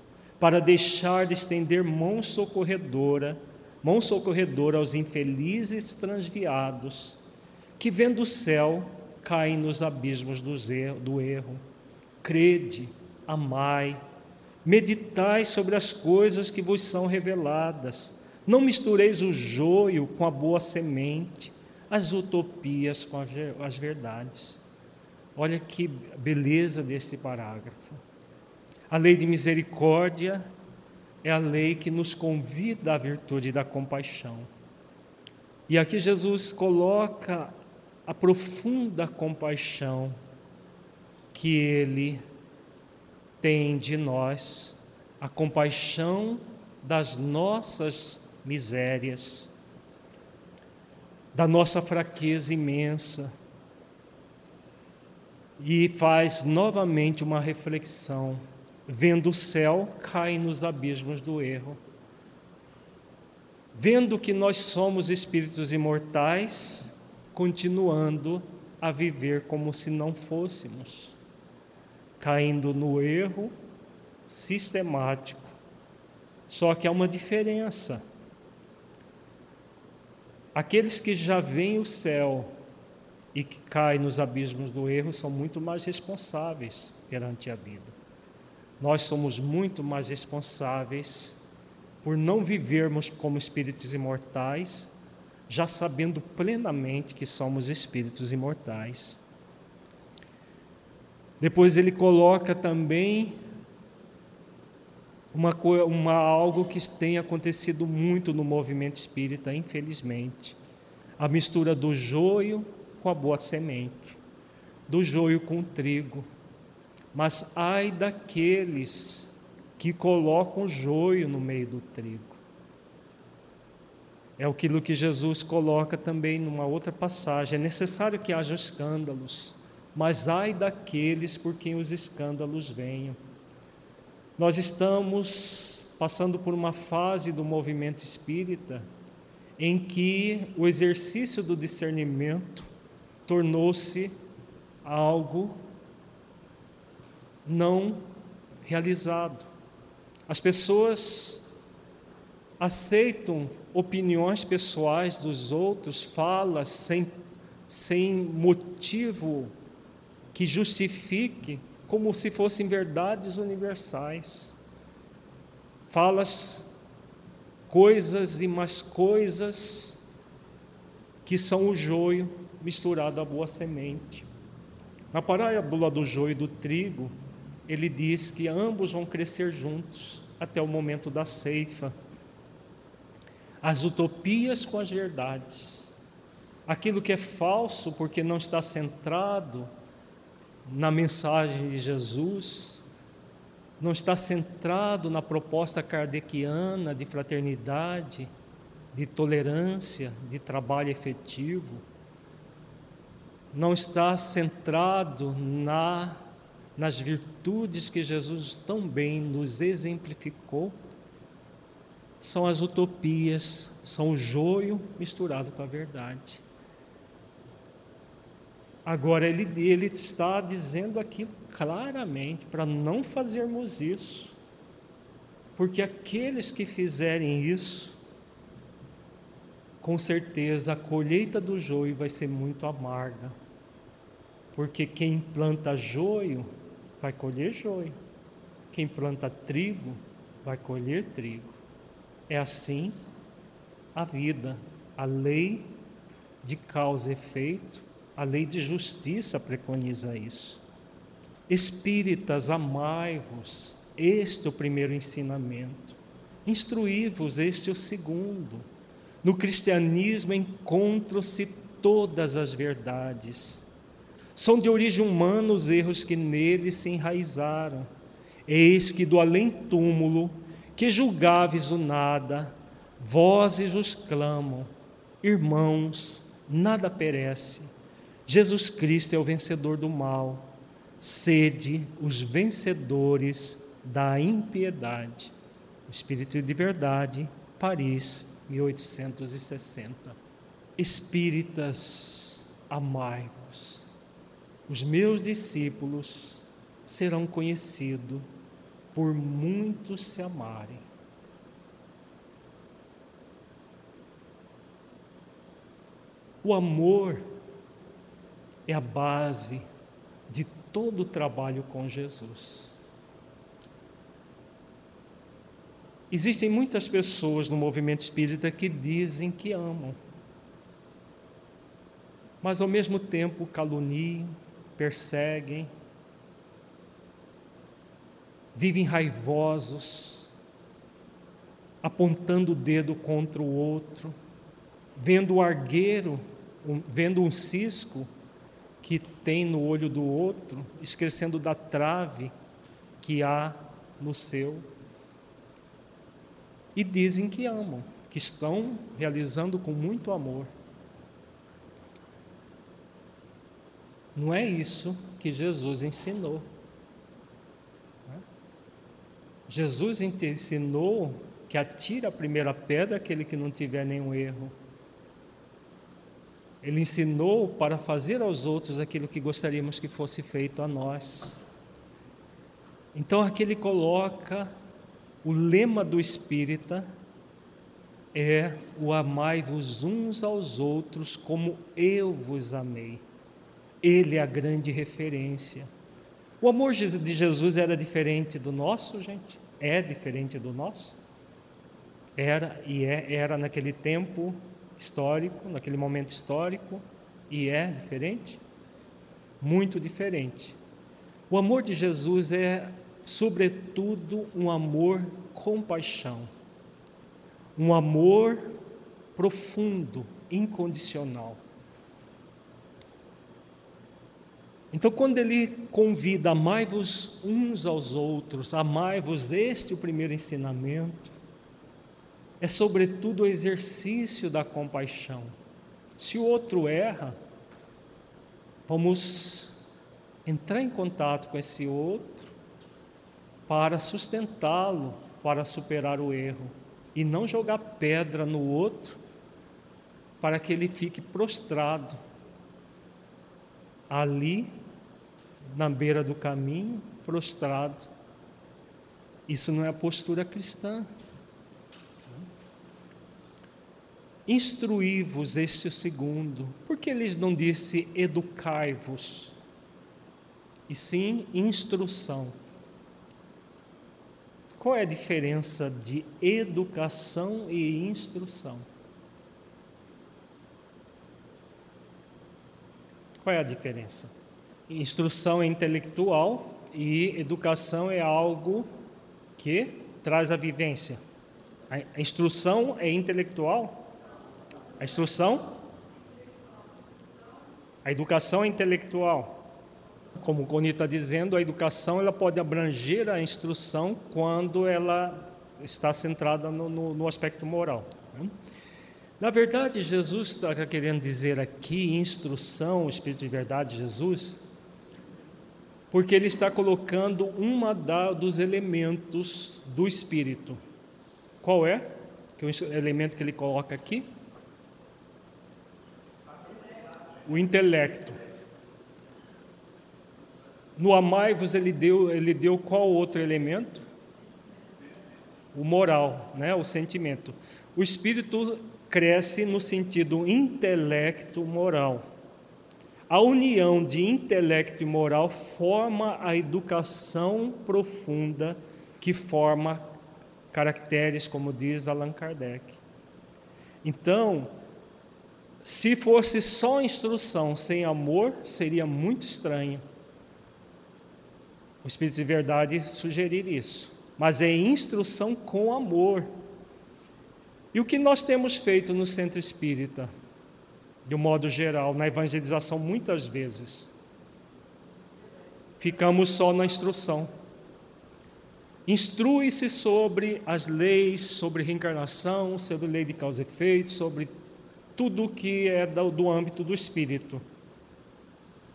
para deixar de estender mão socorredora, mão socorredora aos infelizes transviados, que vendo o céu caem nos abismos do erro. Crede, amai, meditai sobre as coisas que vos são reveladas. Não mistureis o joio com a boa semente, as utopias com as verdades. Olha que beleza desse parágrafo. A lei de misericórdia é a lei que nos convida à virtude da compaixão. E aqui Jesus coloca a profunda compaixão que Ele tem de nós, a compaixão das nossas misérias, da nossa fraqueza imensa, e faz novamente uma reflexão, vendo o céu cai nos abismos do erro. Vendo que nós somos espíritos imortais, continuando a viver como se não fôssemos, caindo no erro sistemático. Só que há uma diferença. Aqueles que já veem o céu e que caem nos abismos do erro são muito mais responsáveis perante a vida. Nós somos muito mais responsáveis por não vivermos como espíritos imortais já sabendo plenamente que somos espíritos imortais. Depois ele coloca também uma, uma, algo que tem acontecido muito no movimento espírita, infelizmente. A mistura do joio com a boa semente, do joio com o trigo. Mas ai daqueles que colocam joio no meio do trigo. É aquilo que Jesus coloca também numa outra passagem. É necessário que haja escândalos, mas ai daqueles por quem os escândalos venham. Nós estamos passando por uma fase do movimento espírita em que o exercício do discernimento tornou-se algo não realizado. As pessoas aceitam opiniões pessoais dos outros, falas sem, sem motivo que justifique, como se fossem verdades universais. Falas coisas e mais coisas que são o joio misturado à boa semente. Na parábola do joio e do trigo, ele diz que ambos vão crescer juntos até o momento da ceifa as utopias com as verdades. Aquilo que é falso porque não está centrado na mensagem de Jesus, não está centrado na proposta kardeciana de fraternidade, de tolerância, de trabalho efetivo, não está centrado na nas virtudes que Jesus tão bem nos exemplificou, são as utopias, são o joio misturado com a verdade. Agora, ele, ele está dizendo aqui claramente para não fazermos isso, porque aqueles que fizerem isso, com certeza a colheita do joio vai ser muito amarga, porque quem planta joio vai colher joio, quem planta trigo vai colher trigo. É assim a vida, a lei de causa e efeito, a lei de justiça preconiza isso. Espíritas, amai-vos, este é o primeiro ensinamento. Instruí-vos, este é o segundo. No cristianismo encontram-se todas as verdades. São de origem humana os erros que nele se enraizaram. Eis que do além-túmulo que julgáveis o nada, vozes os clamam, irmãos, nada perece. Jesus Cristo é o vencedor do mal. Sede os vencedores da impiedade. Espírito de Verdade, Paris, 1860. Espíritas, amai-vos. Os meus discípulos serão conhecidos por muitos se amarem. O amor é a base de todo o trabalho com Jesus. Existem muitas pessoas no movimento espírita que dizem que amam, mas ao mesmo tempo caluniam, perseguem, vivem raivosos, apontando o dedo contra o outro, vendo o argueiro, vendo um cisco que tem no olho do outro, esquecendo da trave que há no seu. E dizem que amam, que estão realizando com muito amor. Não é isso que Jesus ensinou. Jesus ensinou que atira a primeira pedra aquele que não tiver nenhum erro. Ele ensinou para fazer aos outros aquilo que gostaríamos que fosse feito a nós. Então aqui ele coloca o lema do espírita é o amai-vos uns aos outros como eu vos amei. Ele é a grande referência. O amor de Jesus era diferente do nosso, gente? é diferente do nosso? Era e é, era naquele tempo histórico, naquele momento histórico, e é diferente? Muito diferente. O amor de Jesus é, sobretudo, um amor com paixão, um amor profundo, incondicional. Então, quando ele convida, amai-vos uns aos outros, amai-vos, este é o primeiro ensinamento, é sobretudo o exercício da compaixão. Se o outro erra, vamos entrar em contato com esse outro para sustentá-lo, para superar o erro, e não jogar pedra no outro para que ele fique prostrado ali na beira do caminho, prostrado. Isso não é a postura cristã. Instruí-vos este segundo. Por que ele não disse educai-vos? E sim instrução. Qual é a diferença de educação e instrução? Qual é a diferença? Instrução é intelectual e educação é algo que traz a vivência. A instrução é intelectual? A instrução? A educação é intelectual. Como o Coni está dizendo, a educação ela pode abranger a instrução quando ela está centrada no, no, no aspecto moral. Né? Na verdade, Jesus está querendo dizer aqui, instrução, Espírito de Verdade, Jesus, Porque ele está colocando uma dos elementos do espírito. Qual é? Que é o elemento que ele coloca aqui? O intelecto. No amai-vos ele deu, ele deu qual outro elemento? O moral, né? o sentimento. O espírito cresce no sentido intelecto moral. A união de intelecto e moral forma a educação profunda que forma caracteres, como diz Allan Kardec. Então, se fosse só instrução sem amor, seria muito estranho. O Espírito de Verdade sugerir isso. Mas é instrução com amor. E o que nós temos feito no centro espírita, de um modo geral, na evangelização, muitas vezes? Ficamos só na instrução. Instrui-se sobre as leis, sobre reencarnação, sobre lei de causa e efeito, sobre tudo que é do âmbito do espírito.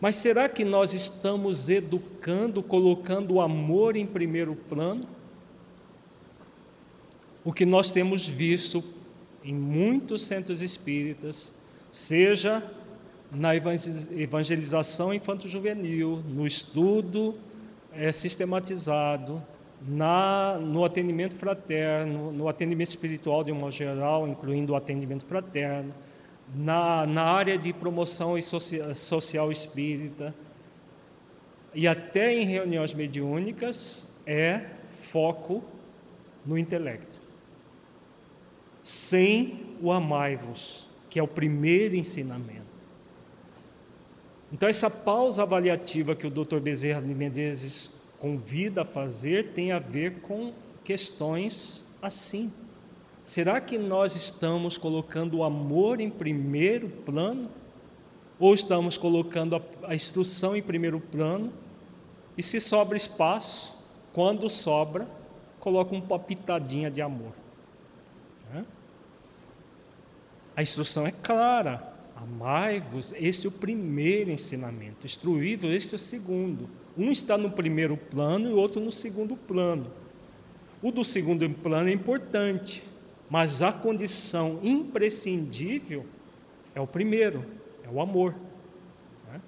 Mas será que nós estamos educando, colocando o amor em primeiro plano? O que nós temos visto em muitos centros espíritas, seja na evangelização infanto-juvenil, no estudo é, sistematizado, na, no atendimento fraterno, no atendimento espiritual de uma geral, incluindo o atendimento fraterno, na, na área de promoção e social, social espírita e até em reuniões mediúnicas é foco no intelecto. Sem o amai-vos, que é o primeiro ensinamento. Então, essa pausa avaliativa que o Dr. Bezerra de Menezes convida a fazer tem a ver com questões assim. Será que nós estamos colocando o amor em primeiro plano? Ou estamos colocando a, a instrução em primeiro plano? E se sobra espaço, quando sobra, coloca uma pitadinha de amor. Né? A instrução é clara. Amai-vos, este é o primeiro ensinamento. Instruí-vos, este é o segundo. Um está no primeiro plano e o outro no segundo plano. O do segundo plano é importante, mas a condição imprescindível é o primeiro, é o amor. Né?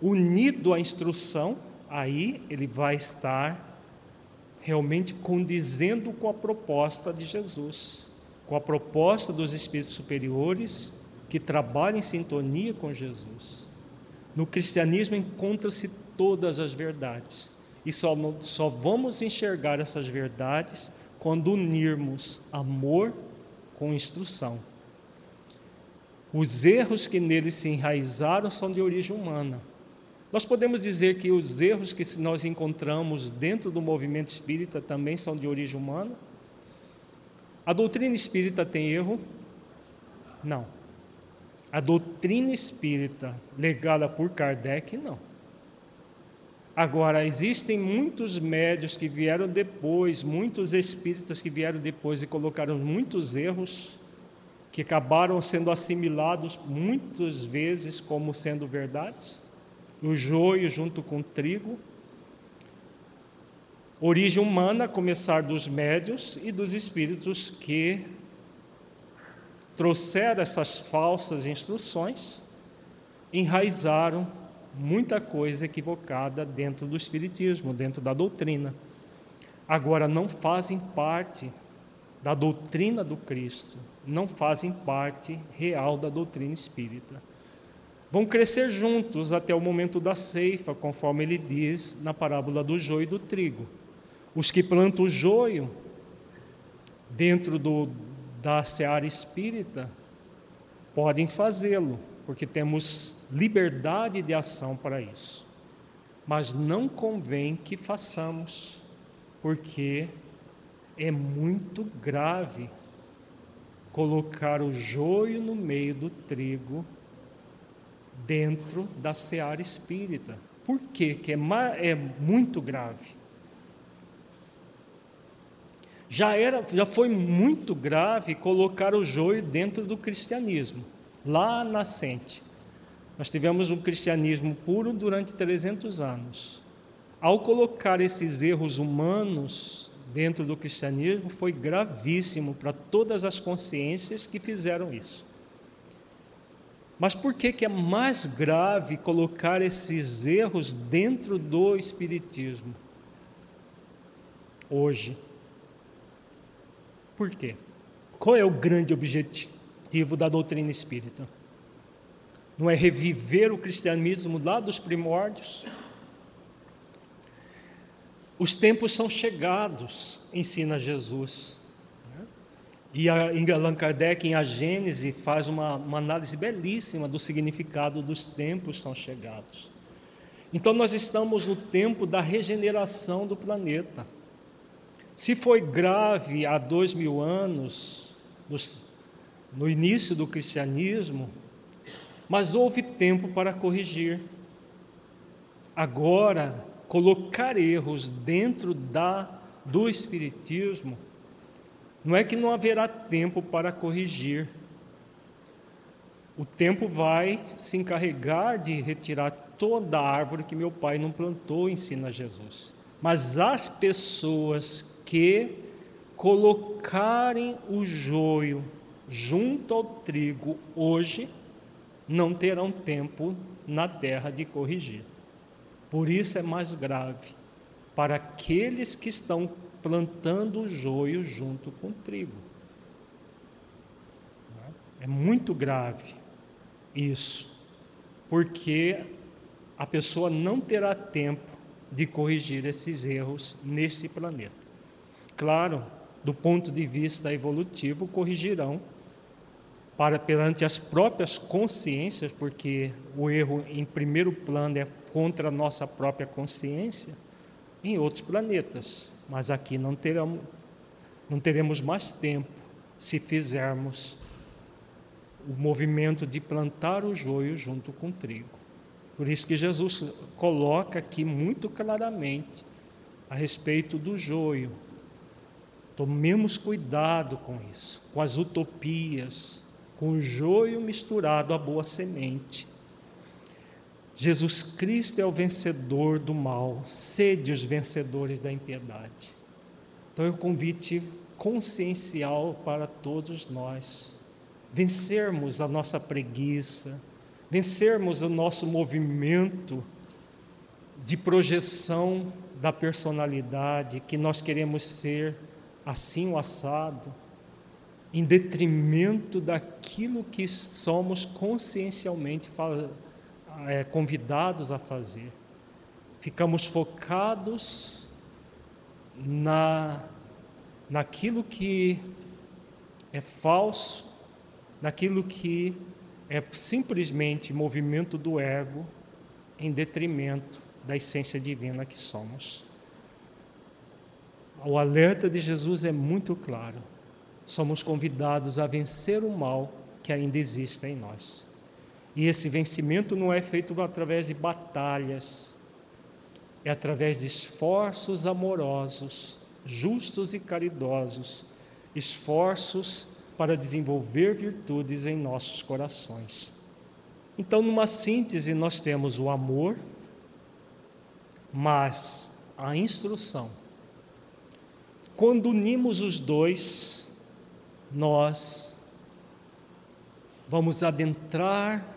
Unido à instrução, aí ele vai estar realmente condizendo com a proposta de Jesus, com a proposta dos espíritos superiores que trabalham em sintonia com Jesus. No cristianismo encontra-se todas as verdades e só, só vamos enxergar essas verdades quando unirmos amor com instrução. Os erros que nele se enraizaram são de origem humana. Nós podemos dizer que os erros que nós encontramos dentro do movimento espírita também são de origem humana? A doutrina espírita tem erro? Não. A doutrina espírita legada por Kardec, não. Agora, existem muitos médios que vieram depois, muitos espíritas que vieram depois e colocaram muitos erros que acabaram sendo assimilados muitas vezes como sendo verdades. O joio junto com o trigo. Origem humana, a começar dos médios e dos espíritos que trouxeram essas falsas instruções, enraizaram muita coisa equivocada dentro do Espiritismo, dentro da doutrina. Agora, não fazem parte da doutrina do Cristo, não fazem parte real da doutrina espírita. Vão crescer juntos até o momento da ceifa, conforme ele diz na parábola do joio e do trigo. Os que plantam o joio dentro do, da seara espírita podem fazê-lo, porque temos liberdade de ação para isso. Mas não convém que façamos, porque é muito grave colocar o joio no meio do trigo dentro da seara espírita. Por quê? que é, é muito grave? Já, era, já foi muito grave colocar o joio dentro do cristianismo, lá nascente. Nós tivemos um cristianismo puro durante 300 anos. ao colocar esses erros humanos dentro do cristianismo, foi gravíssimo para todas as consciências que fizeram isso. Mas por que, que é mais grave colocar esses erros dentro do Espiritismo? Hoje. Por quê? Qual é o grande objetivo da doutrina espírita? Não é reviver o cristianismo lá dos primórdios? Os tempos são chegados, ensina Jesus. E a Allan Kardec, em A Gênese, faz uma, uma análise belíssima do significado dos tempos são chegados. Então, nós estamos no tempo da regeneração do planeta. Se foi grave há dois mil anos, no início do cristianismo, mas houve tempo para corrigir. Agora, colocar erros dentro da, do Espiritismo não é que não haverá tempo para corrigir. O tempo vai se encarregar de retirar toda a árvore que meu pai não plantou, ensina Jesus. Mas as pessoas que colocarem o joio junto ao trigo hoje, não terão tempo na terra de corrigir. Por isso é mais grave para aqueles que estão plantando o joio junto com o trigo. É muito grave isso, porque a pessoa não terá tempo de corrigir esses erros nesse planeta. Claro, do ponto de vista evolutivo, corrigirão para perante as próprias consciências, porque o erro em primeiro plano é contra a nossa própria consciência, em outros planetas mas aqui não teremos, não teremos mais tempo se fizermos o movimento de plantar o joio junto com o trigo. Por isso que Jesus coloca aqui muito claramente a respeito do joio. Tomemos cuidado com isso, com as utopias, com o joio misturado à boa semente. Jesus Cristo é o vencedor do mal, sede os vencedores da impiedade. Então é um convite consciencial para todos nós. Vencermos a nossa preguiça, vencermos o nosso movimento de projeção da personalidade que nós queremos ser assim o assado, em detrimento daquilo que somos consciencialmente é, convidados a fazer. Ficamos focados na, naquilo que é falso, naquilo que é simplesmente movimento do ego em detrimento da essência divina que somos. O alerta de Jesus é muito claro. Somos convidados a vencer o mal que ainda existe em nós. E esse vencimento não é feito através de batalhas, é através de esforços amorosos, justos e caridosos, esforços para desenvolver virtudes em nossos corações. Então, numa síntese, nós temos o amor, mas a instrução. Quando unimos os dois, nós vamos adentrar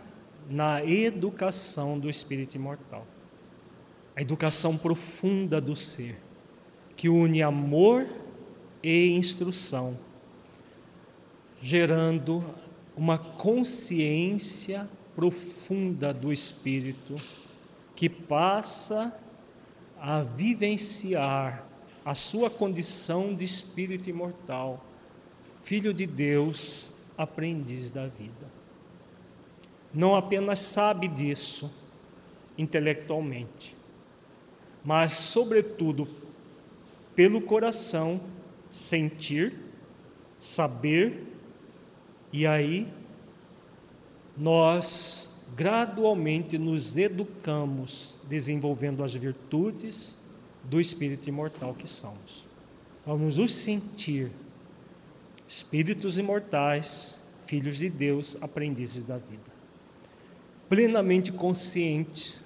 na educação do espírito imortal. A educação profunda do ser, que une amor e instrução, gerando uma consciência profunda do espírito que passa a vivenciar a sua condição de espírito imortal, filho de Deus, aprendiz da vida. Não apenas sabe disso intelectualmente, mas, sobretudo, pelo coração, sentir, saber, e aí nós gradualmente nos educamos, desenvolvendo as virtudes do espírito imortal que somos. Vamos nos sentir espíritos imortais, filhos de Deus, aprendizes da vida plenamente consciente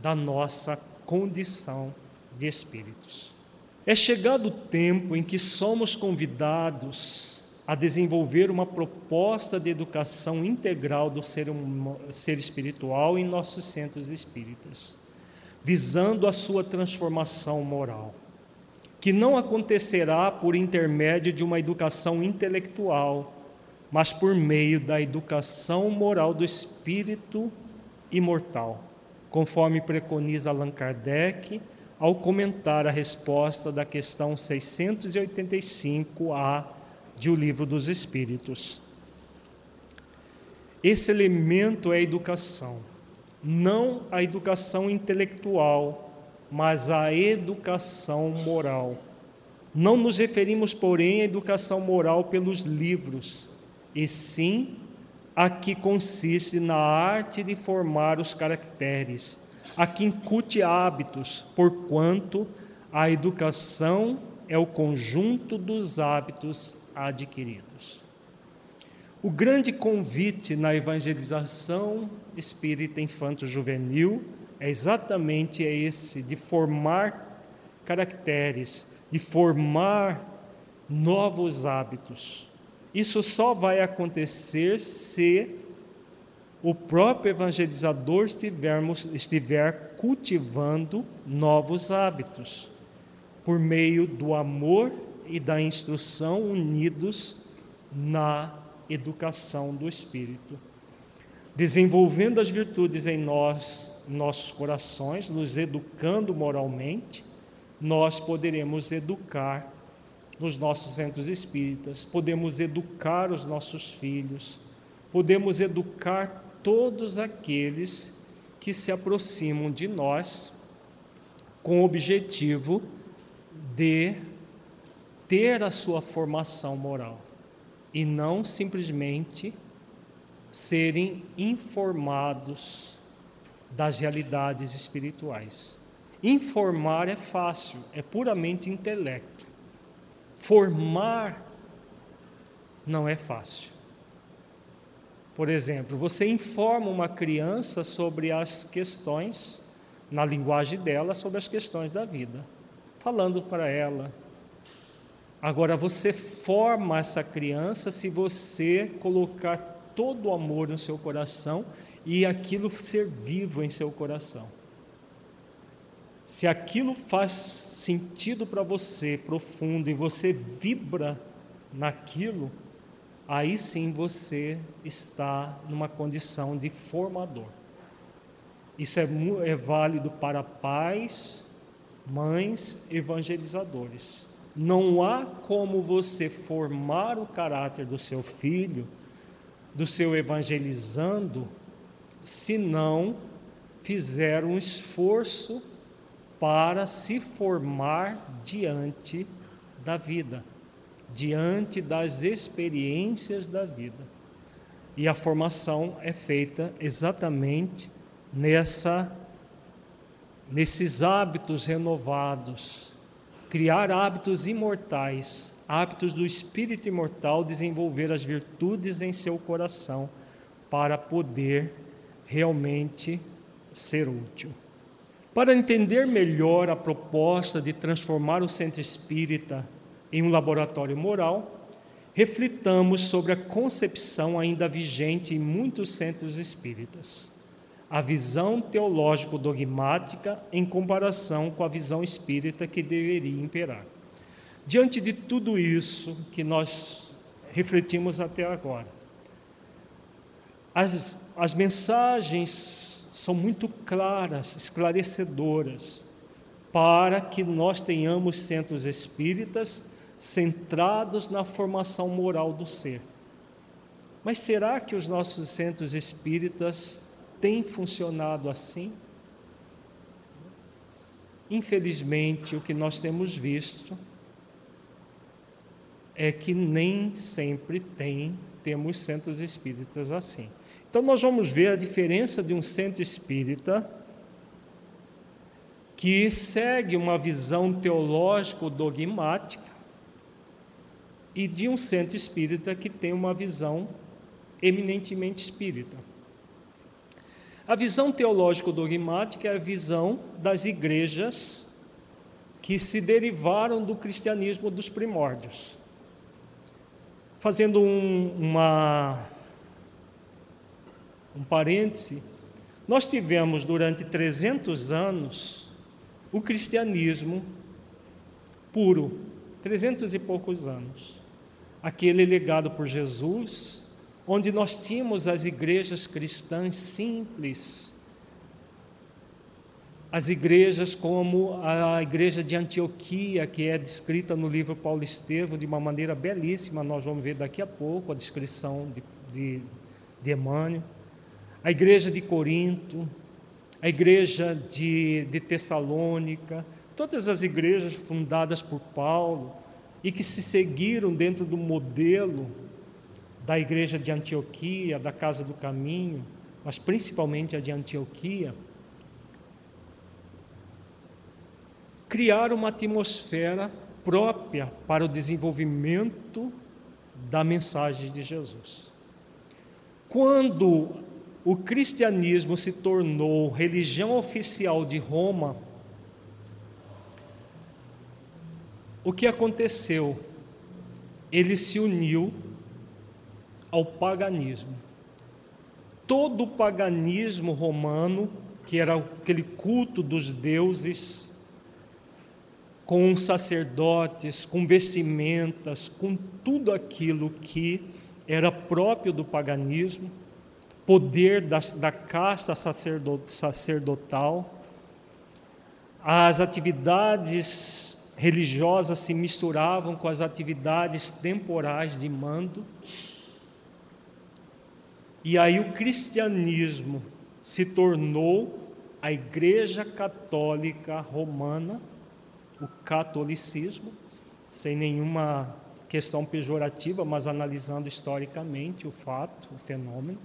da nossa condição de espíritos. É chegado o tempo em que somos convidados a desenvolver uma proposta de educação integral do ser, ser espiritual em nossos centros espíritas, visando a sua transformação moral, que não acontecerá por intermédio de uma educação intelectual, mas por meio da educação moral do espírito imortal, conforme preconiza Allan Kardec ao comentar a resposta da questão 685A de O Livro dos Espíritos. Esse elemento é a educação, não a educação intelectual, mas a educação moral. Não nos referimos, porém, à educação moral pelos livros, e sim a que consiste na arte de formar os caracteres, a que incute hábitos, porquanto a educação é o conjunto dos hábitos adquiridos. O grande convite na evangelização espírita infanto-juvenil é exatamente esse, de formar caracteres, de formar novos hábitos. Isso só vai acontecer se o próprio evangelizador estivermos, estiver cultivando novos hábitos, por meio do amor e da instrução unidos na educação do Espírito. Desenvolvendo as virtudes em nós, nossos corações, nos educando moralmente, nós poderemos educar nos nossos centros espíritas, podemos educar os nossos filhos, podemos educar todos aqueles que se aproximam de nós com o objetivo de ter a sua formação moral e não simplesmente serem informados das realidades espirituais. Informar é fácil, é puramente intelecto. Formar não é fácil. Por exemplo, você informa uma criança sobre as questões, na linguagem dela, sobre as questões da vida, falando para ela. Agora, você forma essa criança se você colocar todo o amor no seu coração e aquilo ser vivo em seu coração. Se aquilo faz sentido para você, profundo, e você vibra naquilo, aí sim você está numa condição de formador. Isso é, é válido para pais, mães, evangelizadores. Não há como você formar o caráter do seu filho, do seu evangelizando, se não fizer um esforço para se formar diante da vida diante das experiências da vida. E a formação é feita exatamente nessa nesses hábitos renovados, criar hábitos imortais, hábitos do espírito imortal, desenvolver as virtudes em seu coração para poder realmente ser útil. Para entender melhor a proposta de transformar o centro espírita em um laboratório moral, reflitamos sobre a concepção ainda vigente em muitos centros espíritas. A visão teológico-dogmática em comparação com a visão espírita que deveria imperar. Diante de tudo isso que nós refletimos até agora, as, as mensagens são muito claras, esclarecedoras, para que nós tenhamos centros espíritas centrados na formação moral do ser. Mas será que os nossos centros espíritas têm funcionado assim? Infelizmente, o que nós temos visto é que nem sempre tem, temos centros espíritas assim. Então, nós vamos ver a diferença de um centro espírita que segue uma visão teológico-dogmática e de um centro espírita que tem uma visão eminentemente espírita. A visão teológico-dogmática é a visão das igrejas que se derivaram do cristianismo dos primórdios. Fazendo um, uma, um parêntese, nós tivemos durante 300 anos o cristianismo puro, 300 e poucos anos. Aquele legado por Jesus, onde nós tínhamos as igrejas cristãs simples, as igrejas como a igreja de Antioquia, que é descrita no livro Paulo Estevo de uma maneira belíssima, nós vamos ver daqui a pouco a descrição de, de, de Emmanuel, a igreja de Corinto, a igreja de, de Tessalônica, todas as igrejas fundadas por Paulo e que se seguiram dentro do modelo da igreja de Antioquia, da Casa do Caminho, mas principalmente a de Antioquia, criar uma atmosfera própria para o desenvolvimento da mensagem de Jesus. Quando o cristianismo se tornou religião oficial de Roma, o que aconteceu? Ele se uniu ao paganismo. Todo o paganismo romano, que era aquele culto dos deuses, com sacerdotes, com vestimentas, com tudo aquilo que era próprio do paganismo, poder da, da casta sacerdotal, as atividades religiosas se misturavam com as atividades temporais de mando, e aí o cristianismo se tornou a Igreja Católica Romana o catolicismo, sem nenhuma questão pejorativa, mas analisando historicamente o fato, o fenômeno,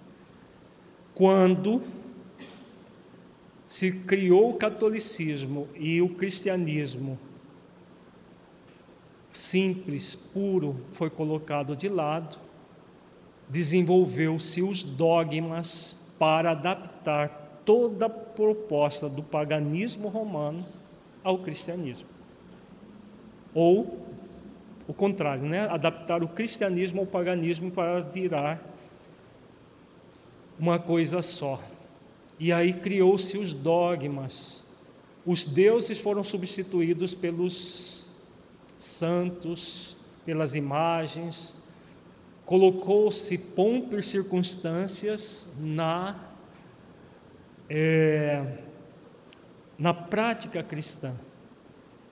quando se criou o catolicismo e o cristianismo simples, puro, foi colocado de lado, desenvolveu-se os dogmas para adaptar toda a proposta do paganismo romano ao cristianismo. Ou o contrário, né? adaptar o cristianismo ao paganismo para virar uma coisa só. E aí criou-se os dogmas. Os deuses foram substituídos pelos santos, pelas imagens. Colocou-se pompa e circunstâncias na, é, na prática cristã.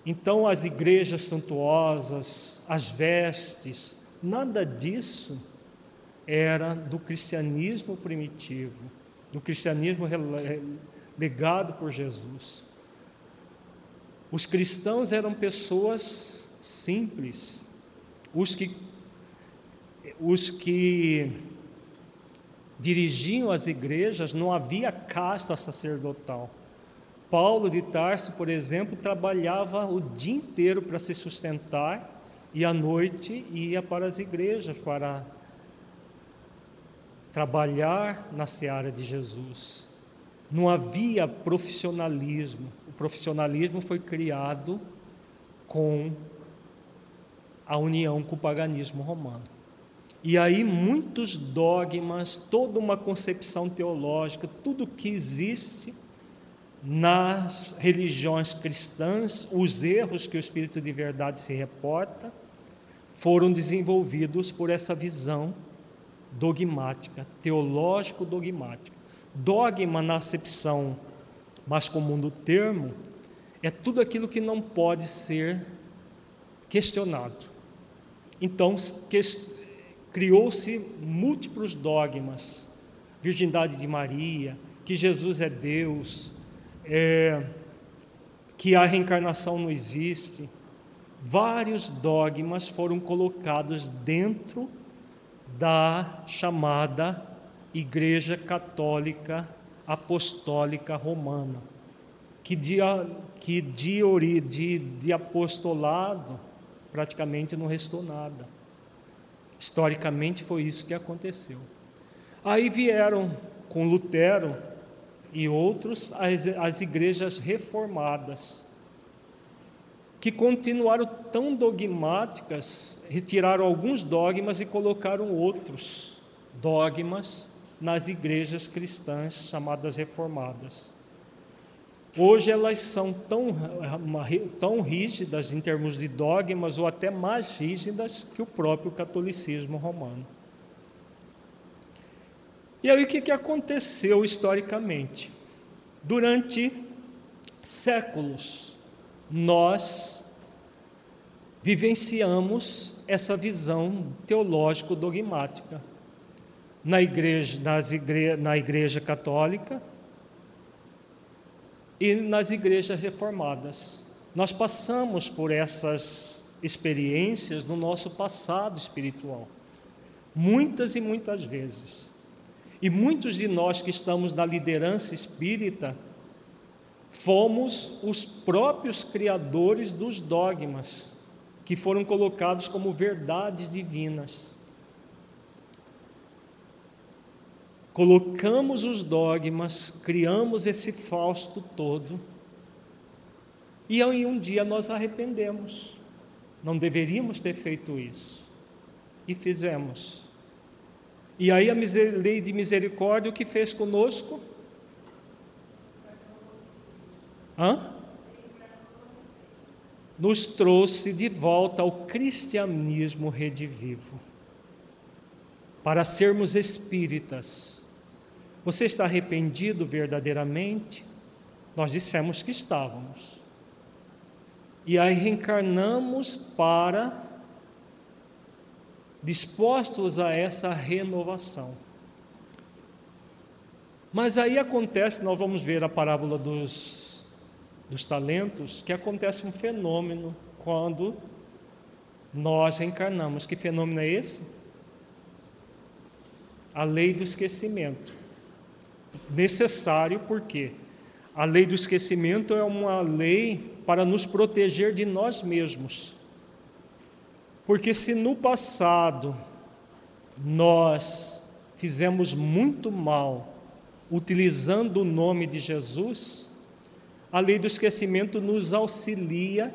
Então, as igrejas santuosas, as vestes, nada disso era do cristianismo primitivo, do cristianismo legado por Jesus. Os cristãos eram pessoas simples, os que, os que dirigiam as igrejas, não havia casta sacerdotal Paulo de Tarso, por exemplo, trabalhava o dia inteiro para se sustentar e à noite ia para as igrejas para trabalhar na seara de Jesus. Não havia profissionalismo. O profissionalismo foi criado com a união com o paganismo romano. E aí muitos dogmas, toda uma concepção teológica, tudo que existe nas religiões cristãs, os erros que o Espírito de Verdade se reporta foram desenvolvidos por essa visão dogmática, teológico-dogmática. Dogma, na acepção mais comum do termo, é tudo aquilo que não pode ser questionado. Então, criou-se múltiplos dogmas: virgindade de Maria, que Jesus é Deus, é, que a reencarnação não existe. Vários dogmas foram colocados dentro da chamada Igreja Católica Apostólica Romana, que de, que de, de, de apostolado praticamente não restou nada. Historicamente foi isso que aconteceu. Aí vieram com Lutero e outros as, as igrejas reformadas. que continuaram tão dogmáticas, retiraram alguns dogmas e colocaram outros dogmas nas igrejas cristãs chamadas reformadas. Hoje elas são tão, tão rígidas em termos de dogmas, ou até mais rígidas que o próprio catolicismo romano. E aí o que, que aconteceu historicamente? Durante séculos, nós vivenciamos essa visão teológico-dogmática na igreja, nas igre, na igreja católica e nas igrejas reformadas. Nós passamos por essas experiências no nosso passado espiritual, muitas e muitas vezes. E muitos de nós que estamos na liderança espírita fomos os próprios criadores dos dogmas que foram colocados como verdades divinas. Colocamos os dogmas, criamos esse fausto todo, e aí um dia nós arrependemos. Não deveríamos ter feito isso. E fizemos. E aí a lei de misericórdia o que fez conosco? Hã? Nos trouxe de volta ao cristianismo redivivo, para sermos espíritas. Você está arrependido verdadeiramente? Nós dissemos que estávamos. E aí reencarnamos para dispostos a essa renovação. Mas aí acontece, nós vamos ver a parábola dos dos talentos que acontece um fenômeno quando nós encarnamos. Que fenômeno é esse? A lei do esquecimento. Necessário porque a lei do esquecimento é uma lei para nos proteger de nós mesmos. Porque se no passado nós fizemos muito mal utilizando o nome de Jesus, a lei do esquecimento nos auxilia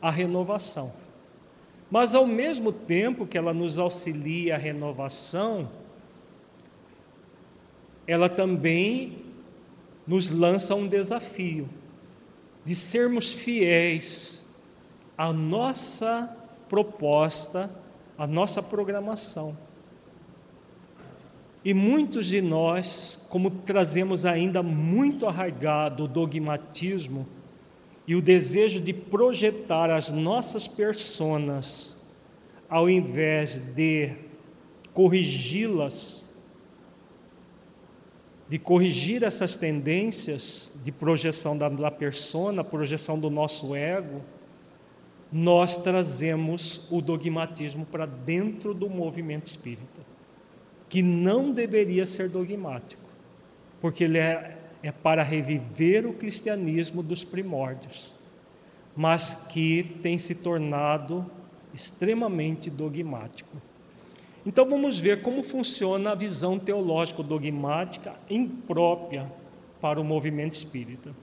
à renovação. Mas ao mesmo tempo que ela nos auxilia à renovação, ela também nos lança um desafio de sermos fiéis à nossa proposta, à nossa programação. E muitos de nós, como trazemos ainda muito arraigado o dogmatismo e o desejo de projetar as nossas personas, ao invés de corrigi-las, de corrigir essas tendências de projeção da, da persona, projeção do nosso ego, nós trazemos o dogmatismo para dentro do movimento espírita que não deveria ser dogmático, porque ele é, é para reviver o cristianismo dos primórdios, mas que tem se tornado extremamente dogmático. Então vamos ver como funciona a visão teológica dogmática imprópria para o movimento espírita.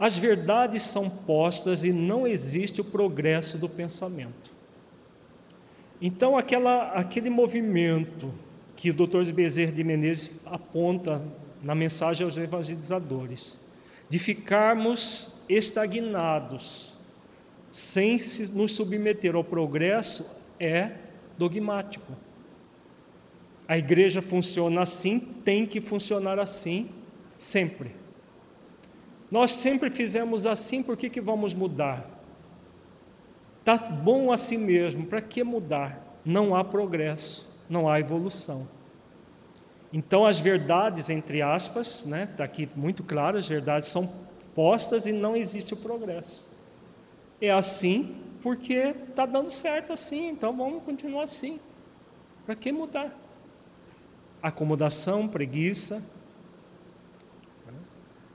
As verdades são postas e não existe o progresso do pensamento. Então, aquela, aquele movimento que o Dr. Bezerra de Menezes aponta na mensagem aos evangelizadores, de ficarmos estagnados, sem nos submeter ao progresso, é dogmático. A igreja funciona assim, tem que funcionar assim, sempre. Nós sempre fizemos assim, por que, que vamos mudar? Está bom assim mesmo, para que mudar? Não há progresso não há evolução. Então, as verdades, entre aspas, né, está aqui muito claro, as verdades são postas e não existe o progresso. É assim porque está dando certo assim, então vamos continuar assim. Para que mudar? Acomodação, preguiça.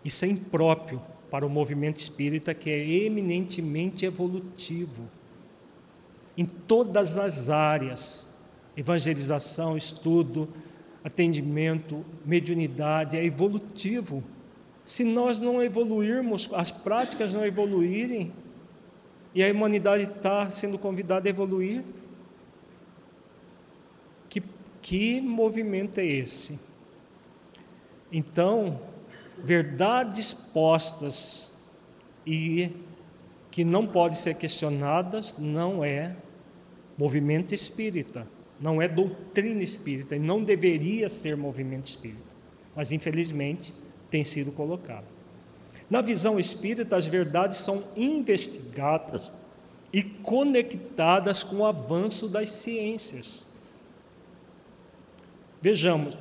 Isso é impróprio para o movimento espírita que é eminentemente evolutivo em todas as áreas evangelização, estudo, atendimento, mediunidade, é evolutivo. Se nós não evoluirmos, as práticas não evoluírem, E a humanidade está sendo convidada a evoluir. Que, que movimento é esse? Então, verdades postas e que não podem ser questionadas não é movimento espírita, não é doutrina espírita, e não deveria ser movimento espírita, mas infelizmente tem sido colocado. Na visão espírita, as verdades são investigadas e conectadas com o avanço das ciências. Vejamos,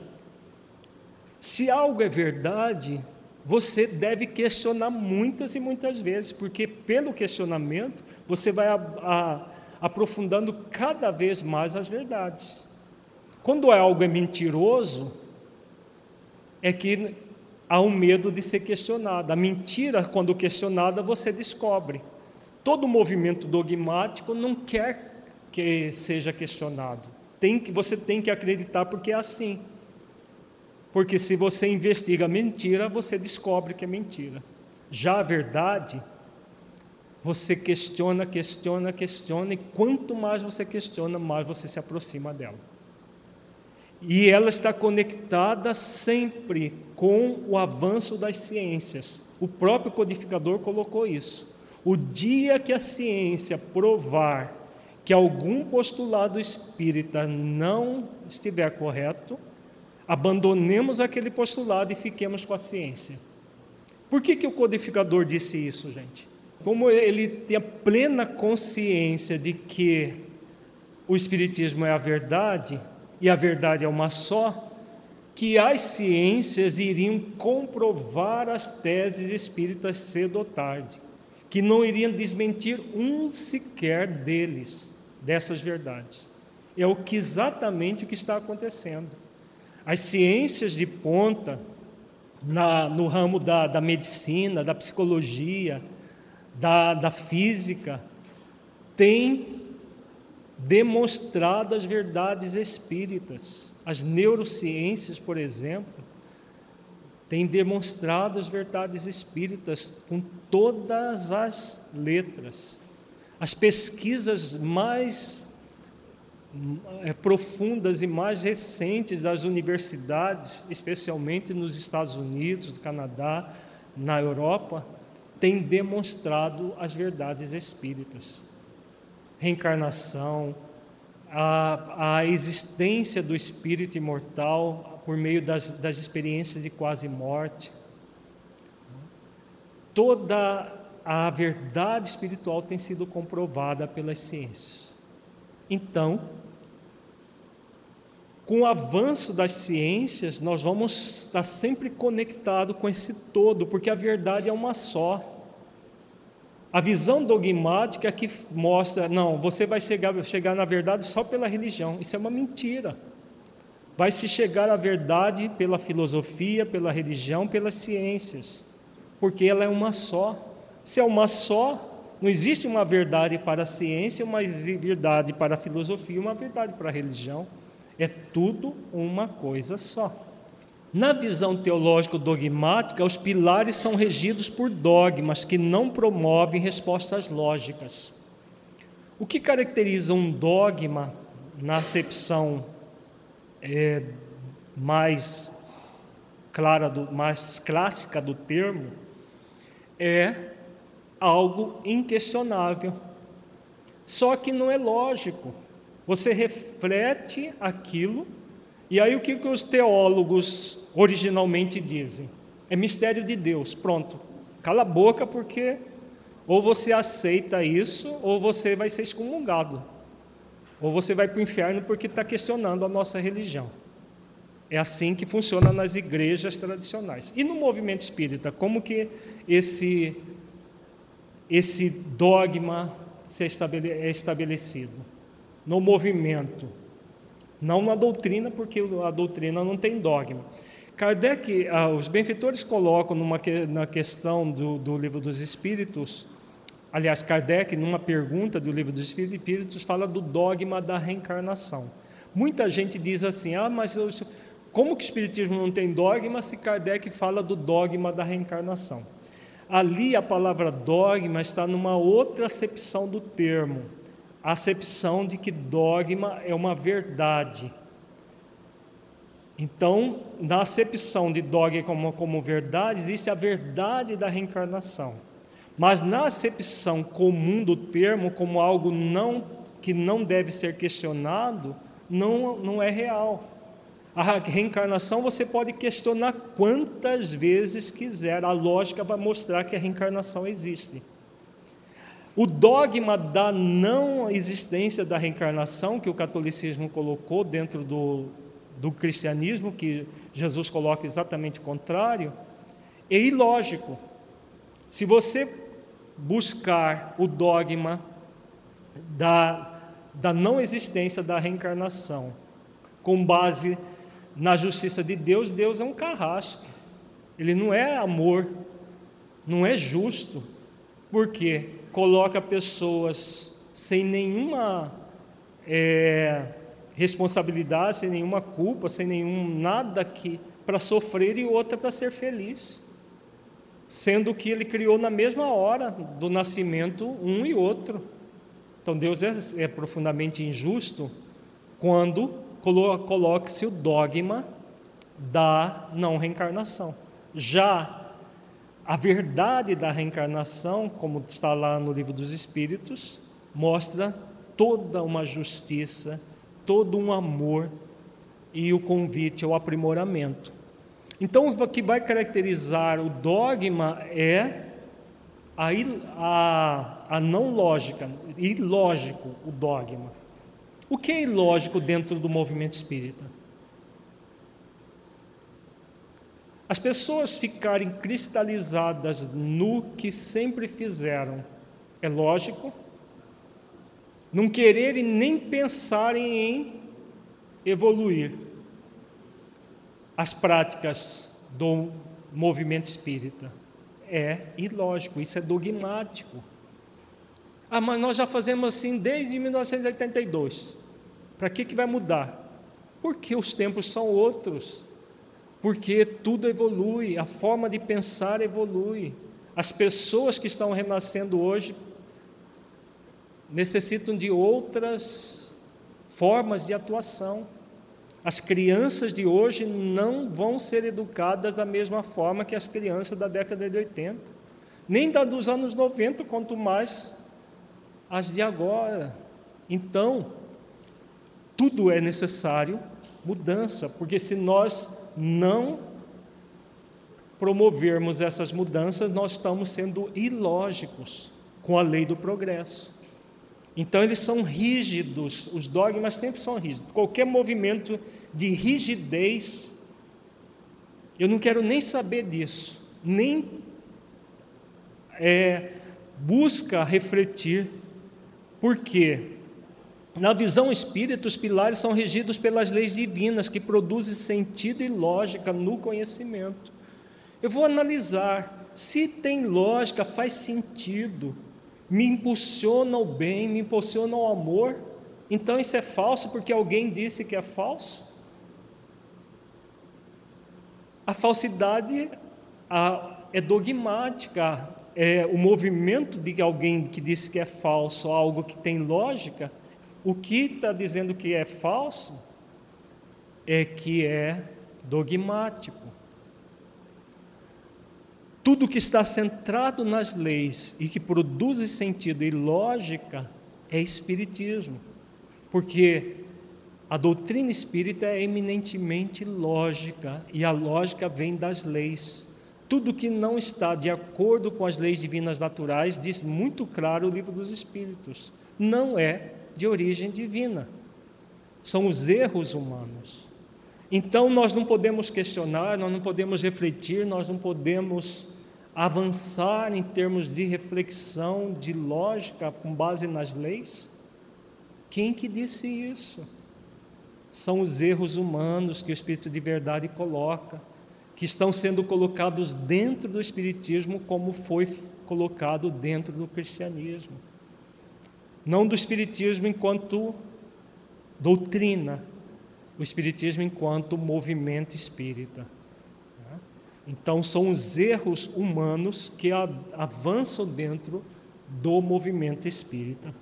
se algo é verdade, você deve questionar muitas e muitas vezes, porque pelo questionamento você vai a, a, aprofundando cada vez mais as verdades. Quando algo é mentiroso, é que há um medo de ser questionado. A mentira, quando questionada, você descobre. Todo movimento dogmático não quer que seja questionado. Tem que, você tem que acreditar porque é assim. Porque se você investiga mentira, você descobre que é mentira. Já a verdade, você questiona, questiona, questiona, e quanto mais você questiona, mais você se aproxima dela. E ela está conectada sempre com o avanço das ciências. O próprio codificador colocou isso. O dia que a ciência provar que algum postulado espírita não estiver correto, abandonemos aquele postulado e fiquemos com a ciência. Por que, que o codificador disse isso, gente? Como ele tem a plena consciência de que o Espiritismo é a verdade, e a verdade é uma só, que as ciências iriam comprovar as teses espíritas cedo ou tarde, que não iriam desmentir um sequer deles, dessas verdades. É o que exatamente o que está acontecendo. As ciências de ponta, na, no ramo da, da medicina, da psicologia, da, da física, têm demonstrado as verdades espíritas. As neurociências, por exemplo, têm demonstrado as verdades espíritas com todas as letras. As pesquisas mais profundas e mais recentes das universidades, especialmente nos Estados Unidos, no Canadá, na Europa, têm demonstrado as verdades espíritas. Reencarnação, a, a existência do espírito imortal por meio das, das experiências de quase morte. Toda a verdade espiritual tem sido comprovada pelas ciências. Então, com o avanço das ciências, nós vamos estar sempre conectados com esse todo, porque a verdade é uma só. A visão dogmática que mostra, não, você vai chegar, chegar na verdade só pela religião, isso é uma mentira. Vai se chegar à verdade pela filosofia, pela religião, pelas ciências, porque ela é uma só. Se é uma só, não existe uma verdade para a ciência, uma verdade para a filosofia, uma verdade para a religião. É tudo uma coisa só. Na visão teológico-dogmática, os pilares são regidos por dogmas que não promovem respostas lógicas. O que caracteriza um dogma, na acepção é, mais clara, do, mais clássica do termo, é algo inquestionável. Só que não é lógico. Você reflete aquilo, e aí o que, que os teólogos originalmente dizem? É mistério de Deus. Pronto, cala a boca, porque ou você aceita isso, ou você vai ser excomungado. Ou você vai para o inferno porque está questionando a nossa religião. É assim que funciona nas igrejas tradicionais. E no movimento espírita, como que esse, esse dogma é estabelecido? No movimento, não na doutrina, porque a doutrina não tem dogma. Kardec, ah, os benfeitores colocam numa, na questão do, do livro dos Espíritos, aliás, Kardec, numa pergunta do livro dos Espíritos, fala do dogma da reencarnação. Muita gente diz assim: ah, mas eu, como que o Espiritismo não tem dogma se Kardec fala do dogma da reencarnação? Ali a palavra dogma está numa outra acepção do termo, a acepção de que dogma é uma verdade. Então, na acepção de dogma como, como verdade, existe a verdade da reencarnação. Mas na acepção comum do termo, como algo não, que não deve ser questionado, não, não é real. A reencarnação você pode questionar quantas vezes quiser, a lógica vai mostrar que a reencarnação existe. O dogma da não existência da reencarnação, que o catolicismo colocou dentro do, do cristianismo, que Jesus coloca exatamente o contrário, é ilógico. Se você buscar o dogma da, da não existência da reencarnação, com base na justiça de Deus, Deus é um carrasco. Ele não é amor, não é justo, porque coloca pessoas sem nenhuma é, responsabilidade, sem nenhuma culpa, sem nenhum nada que para sofrer e outra para ser feliz, sendo que Ele criou na mesma hora do nascimento um e outro. Então Deus é, é profundamente injusto quando coloque-se o dogma da não reencarnação. Já a verdade da reencarnação, como está lá no livro dos Espíritos, mostra toda uma justiça, todo um amor e o convite ao aprimoramento. Então, o que vai caracterizar o dogma é a, a, a não lógica, ilógico o dogma. O que é ilógico dentro do movimento espírita? As pessoas ficarem cristalizadas no que sempre fizeram é lógico. Não quererem nem pensarem em evoluir. As práticas do movimento espírita é ilógico, isso é dogmático. Ah, mas nós já fazemos assim desde 1982. Para que, que vai mudar? Porque os tempos são outros. Porque tudo evolui, a forma de pensar evolui. As pessoas que estão renascendo hoje necessitam de outras formas de atuação. As crianças de hoje não vão ser educadas da mesma forma que as crianças da década de 80, nem da dos anos 90, quanto mais as de agora. Então, tudo é necessário mudança, porque se nós não promovermos essas mudanças, nós estamos sendo ilógicos com a lei do progresso. Então, eles são rígidos, os dogmas sempre são rígidos. Qualquer movimento de rigidez, eu não quero nem saber disso, nem é, busca refletir, porque na visão espírita, os pilares são regidos pelas leis divinas que produzem sentido e lógica no conhecimento. Eu vou analisar se tem lógica, faz sentido, me impulsiona o bem, me impulsiona o amor. Então isso é falso porque alguém disse que é falso? A falsidade é dogmática, é o movimento de alguém que disse que é falso, algo que tem lógica o que está dizendo que é falso é que é dogmático. Tudo que está centrado nas leis e que produz sentido e lógica é espiritismo, porque a doutrina espírita é eminentemente lógica e a lógica vem das leis. Tudo que não está de acordo com as leis divinas naturais, diz muito claro o livro dos Espíritos, não é de origem divina. São os erros humanos. Então nós não podemos questionar, nós não podemos refletir, nós não podemos avançar em termos de reflexão, de lógica com base nas leis? Quem que disse isso? São os erros humanos que o Espírito de verdade coloca, que estão sendo colocados dentro do Espiritismo, como foi colocado dentro do cristianismo não do Espiritismo enquanto doutrina, o Espiritismo enquanto movimento espírita. Então, são os erros humanos que avançam dentro do movimento espírita.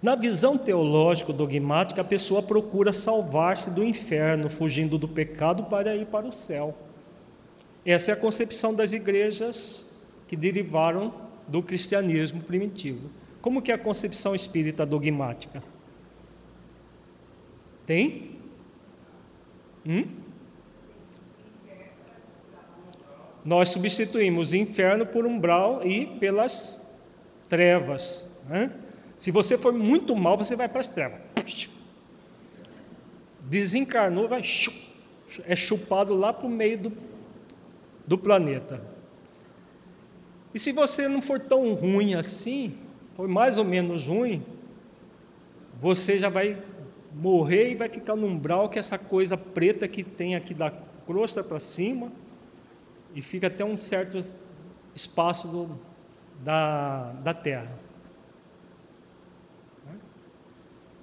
Na visão teológica dogmática, a pessoa procura salvar-se do inferno, fugindo do pecado para ir para o céu. Essa é a concepção das igrejas que derivaram do cristianismo primitivo. Como que é a concepção espírita dogmática? Tem? Hum? Nós substituímos inferno por umbral e pelas trevas. Né? Se você for muito mal, você vai para as trevas. Desencarnou, vai é chupado lá para o meio do, do planeta. E se você não for tão ruim assim, for mais ou menos ruim, você já vai morrer e vai ficar no umbral, que essa coisa preta que tem aqui da crosta para cima, e fica até um certo espaço do, da, da terra.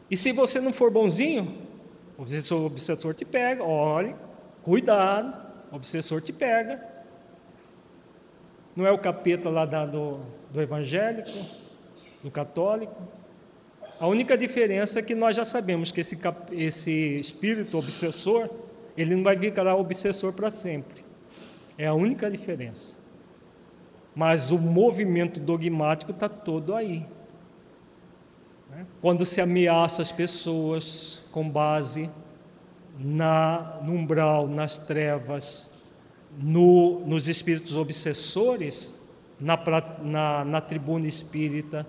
E se você não for bonzinho, o obsessor te pega, olhe, cuidado, o obsessor te pega. Não é o capeta lá da, do, do evangélico, do católico. A única diferença é que nós já sabemos que esse, esse espírito obsessor, ele não vai ficar obsessor para sempre. É a única diferença. Mas o movimento dogmático está todo aí. Né? Quando se ameaça as pessoas com base na, no umbral, nas trevas, no, nos espíritos obsessores, na, na, na tribuna espírita,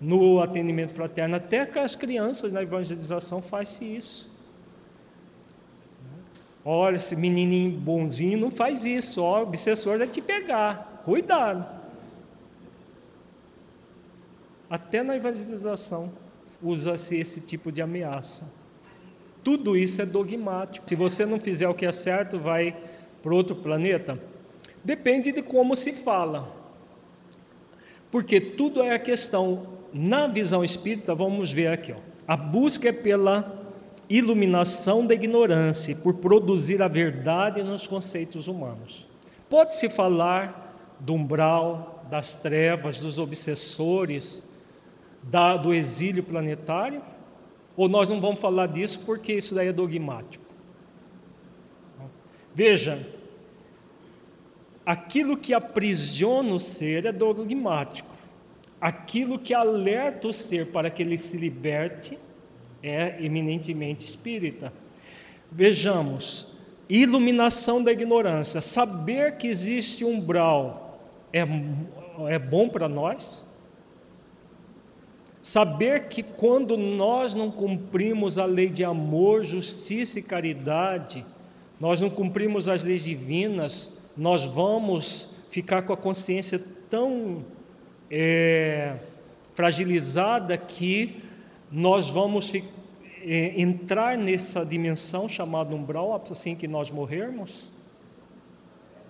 no atendimento fraterno, até com as crianças na evangelização faz-se isso. Olha, esse menininho bonzinho não faz isso, ó, o obsessor vai te pegar, cuidado. Até na evangelização usa-se esse tipo de ameaça. Tudo isso é dogmático. Se você não fizer o que é certo, vai para outro planeta. Depende de como se fala. Porque tudo é a questão na visão espírita, vamos ver aqui, ó, a busca é pela iluminação da ignorância, por produzir a verdade nos conceitos humanos. Pode-se falar do umbral, das trevas, dos obsessores, da, do exílio planetário? Ou nós não vamos falar disso porque isso daí é dogmático? Veja, aquilo que aprisiona o ser é dogmático. Aquilo que alerta o ser para que ele se liberte é eminentemente espírita. Vejamos, iluminação da ignorância, saber que existe um umbral é, é bom para nós? Saber que quando nós não cumprimos a lei de amor, justiça e caridade, nós não cumprimos as leis divinas, nós vamos ficar com a consciência tão é, fragilizada que nós vamos é, entrar nessa dimensão chamada umbral assim que nós morrermos?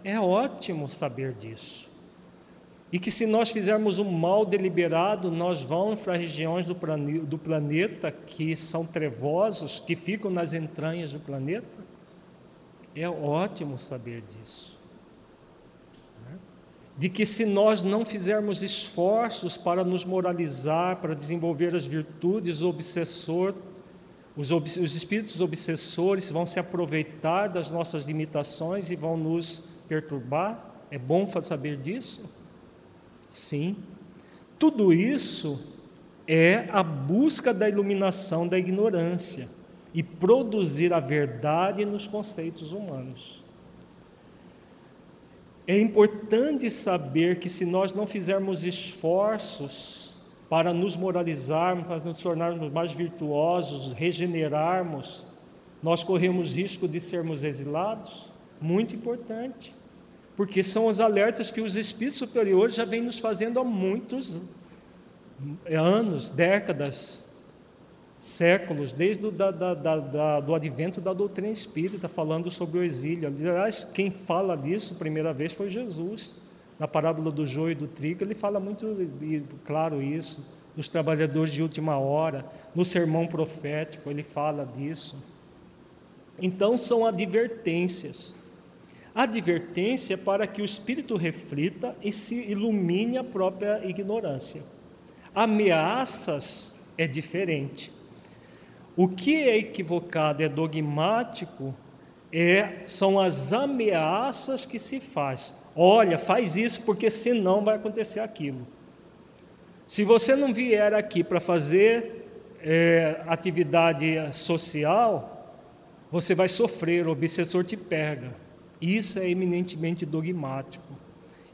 É ótimo saber disso. E que se nós fizermos um mal deliberado, nós vamos para regiões do, do planeta que são trevosos, que ficam nas entranhas do planeta. É ótimo saber disso de que se nós não fizermos esforços para nos moralizar, para desenvolver as virtudes, obsessor, os, os espíritos obsessores vão se aproveitar das nossas limitações e vão nos perturbar. É bom saber disso? Sim. Tudo isso é a busca da iluminação da ignorância e produzir a verdade nos conceitos humanos. É importante saber que se nós não fizermos esforços para nos moralizarmos, para nos tornarmos mais virtuosos, regenerarmos, nós corremos risco de sermos exilados. Muito importante, porque são os alertas que os espíritos superiores já vêm nos fazendo há muitos anos, décadas séculos, desde o da, da, da, do advento da doutrina espírita, falando sobre o exílio. Aliás, quem fala disso primeira vez foi Jesus. Na parábola do joio e do trigo, ele fala muito claro isso. Dos trabalhadores de última hora, no sermão profético, ele fala disso. Então, são advertências. Advertência para que o espírito reflita e se ilumine a própria ignorância. Ameaças é diferente. O que é equivocado, é dogmático, é, são as ameaças que se faz. Olha, faz isso porque senão vai acontecer aquilo. Se você não vier aqui para fazer é, atividade social, você vai sofrer, o obsessor te pega. Isso é eminentemente dogmático.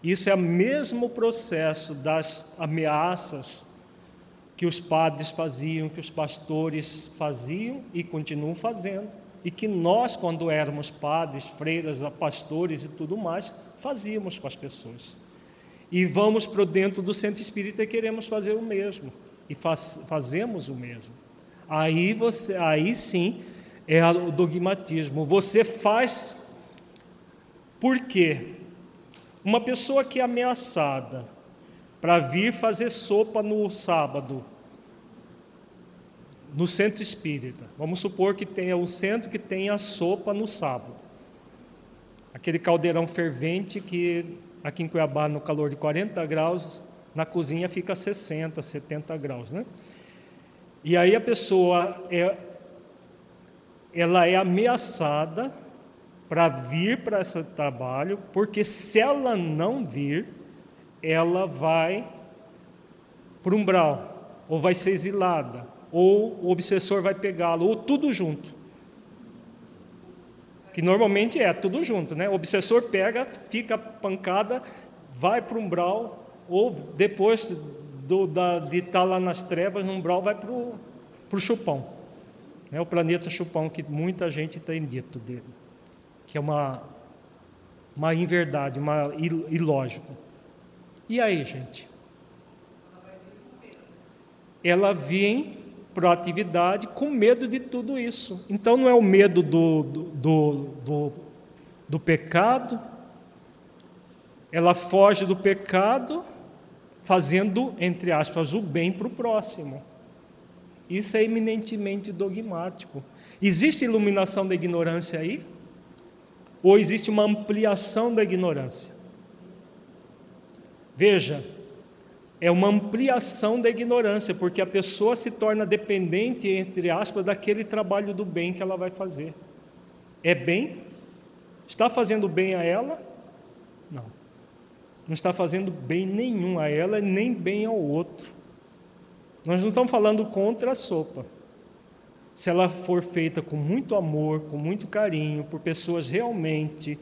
Isso é o mesmo processo das ameaças que os padres faziam, que os pastores faziam e continuam fazendo, e que nós, quando éramos padres, freiras, pastores e tudo mais, fazíamos com as pessoas. E vamos para dentro do centro espírita e queremos fazer o mesmo, e faz, fazemos o mesmo. Aí, você, aí sim é o dogmatismo. Você faz por quê? Uma pessoa que é ameaçada para vir fazer sopa no sábado, no centro espírita. Vamos supor que tenha um centro que tenha sopa no sábado. Aquele caldeirão fervente que aqui em Cuiabá, no calor de 40 graus, na cozinha fica 60, 70 graus, né? E aí a pessoa é ela é ameaçada para vir para esse trabalho, porque se ela não vir, ela vai para um umbral, ou vai ser exilada, ou o obsessor vai pegá-lo, ou tudo junto. Que normalmente é tudo junto, né? O obsessor pega, fica pancada, vai para o umbral, ou depois do, da, de estar tá lá nas trevas, no umbral, vai para o chupão. Né? O planeta chupão, que muita gente tem dito dele, que é uma, uma inverdade, uma ilógico. E aí, gente? Ela vem proatividade com medo de tudo isso. Então não é o medo do, do, do, do, pecado, ela foge do pecado fazendo, entre aspas, o bem para o próximo. Isso é eminentemente dogmático. Existe iluminação da ignorância aí? Ou existe uma ampliação da ignorância? Veja, é uma ampliação da ignorância, porque a pessoa se torna dependente, entre aspas, daquele trabalho do bem que ela vai fazer. É bem? Está fazendo bem a ela? Não. Não está fazendo bem nenhum a ela, nem bem ao outro. Nós não estamos falando contra a sopa. Se ela for feita com muito amor, com muito carinho, por pessoas realmente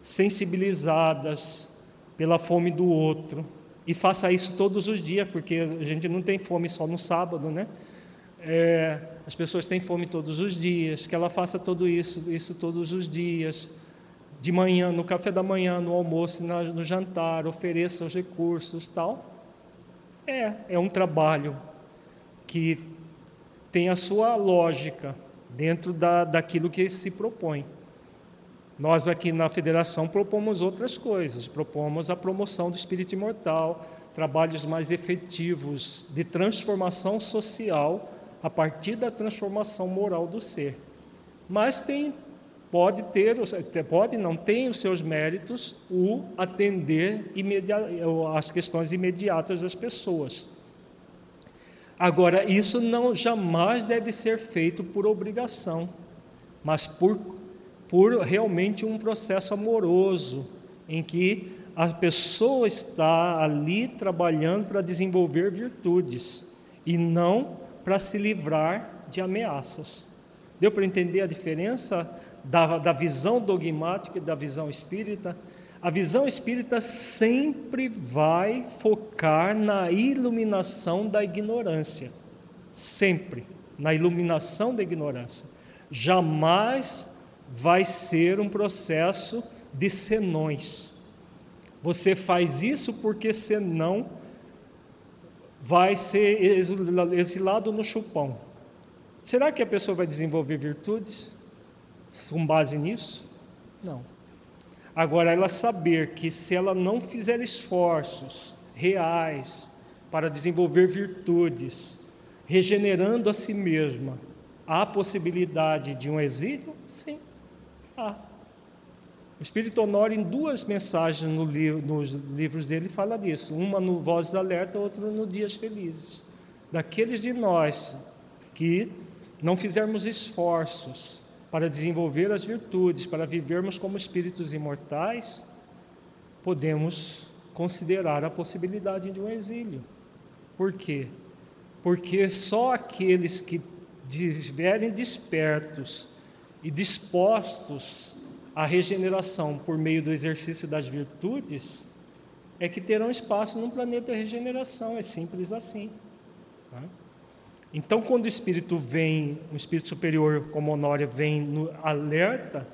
sensibilizadas pela fome do outro, e faça isso todos os dias, porque a gente não tem fome só no sábado, né? É, as pessoas têm fome todos os dias, que ela faça tudo isso, isso todos os dias, de manhã, no café da manhã, no almoço, no jantar, ofereça os recursos, tal. É, é um trabalho que tem a sua lógica dentro da, daquilo que se propõe. Nós aqui na federação propomos outras coisas, propomos a promoção do espírito imortal, trabalhos mais efetivos de transformação social a partir da transformação moral do ser. Mas tem pode ter, pode não tem os seus méritos o atender as questões imediatas das pessoas. Agora, isso não jamais deve ser feito por obrigação, mas por por realmente um processo amoroso, em que a pessoa está ali trabalhando para desenvolver virtudes e não para se livrar de ameaças. Deu para entender a diferença da, da visão dogmática e da visão espírita? A visão espírita sempre vai focar na iluminação da ignorância, sempre na iluminação da ignorância. Jamais vai ser um processo de senões. Você faz isso porque senão vai ser exilado no chupão. Será que a pessoa vai desenvolver virtudes com base nisso? Não. Agora, ela saber que se ela não fizer esforços reais para desenvolver virtudes, regenerando a si mesma, há possibilidade de um exílio? Sim. O Espírito Honório, em duas mensagens no nos livros dele, fala disso. Uma no Vozes Alerta, outra no Dias Felizes. Daqueles de nós que não fizermos esforços para desenvolver as virtudes, para vivermos como espíritos imortais, podemos considerar a possibilidade de um exílio. Por quê? Porque só aqueles que estiverem despertos e dispostos à regeneração por meio do exercício das virtudes é que terão espaço num planeta de regeneração, é simples assim. Tá? Então, quando o espírito vem, um espírito superior como Honória vem no alerta,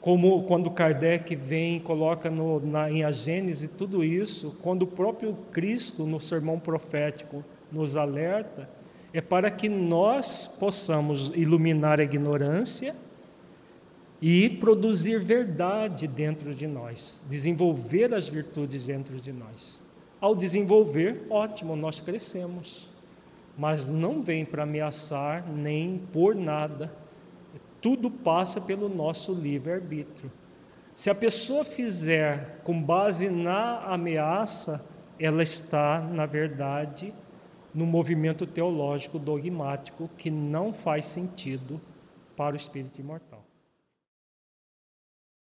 como quando Kardec vem e coloca no, na, em a Gênese tudo isso, quando o próprio Cristo, no sermão profético, nos alerta, é para que nós possamos iluminar a ignorância e produzir verdade dentro de nós, desenvolver as virtudes dentro de nós. Ao desenvolver, ótimo, nós crescemos, mas não vem para ameaçar nem por nada tudo passa pelo nosso livre-arbítrio. Se a pessoa fizer com base na ameaça, ela está, na verdade, no movimento teológico dogmático que não faz sentido para o espírito imortal.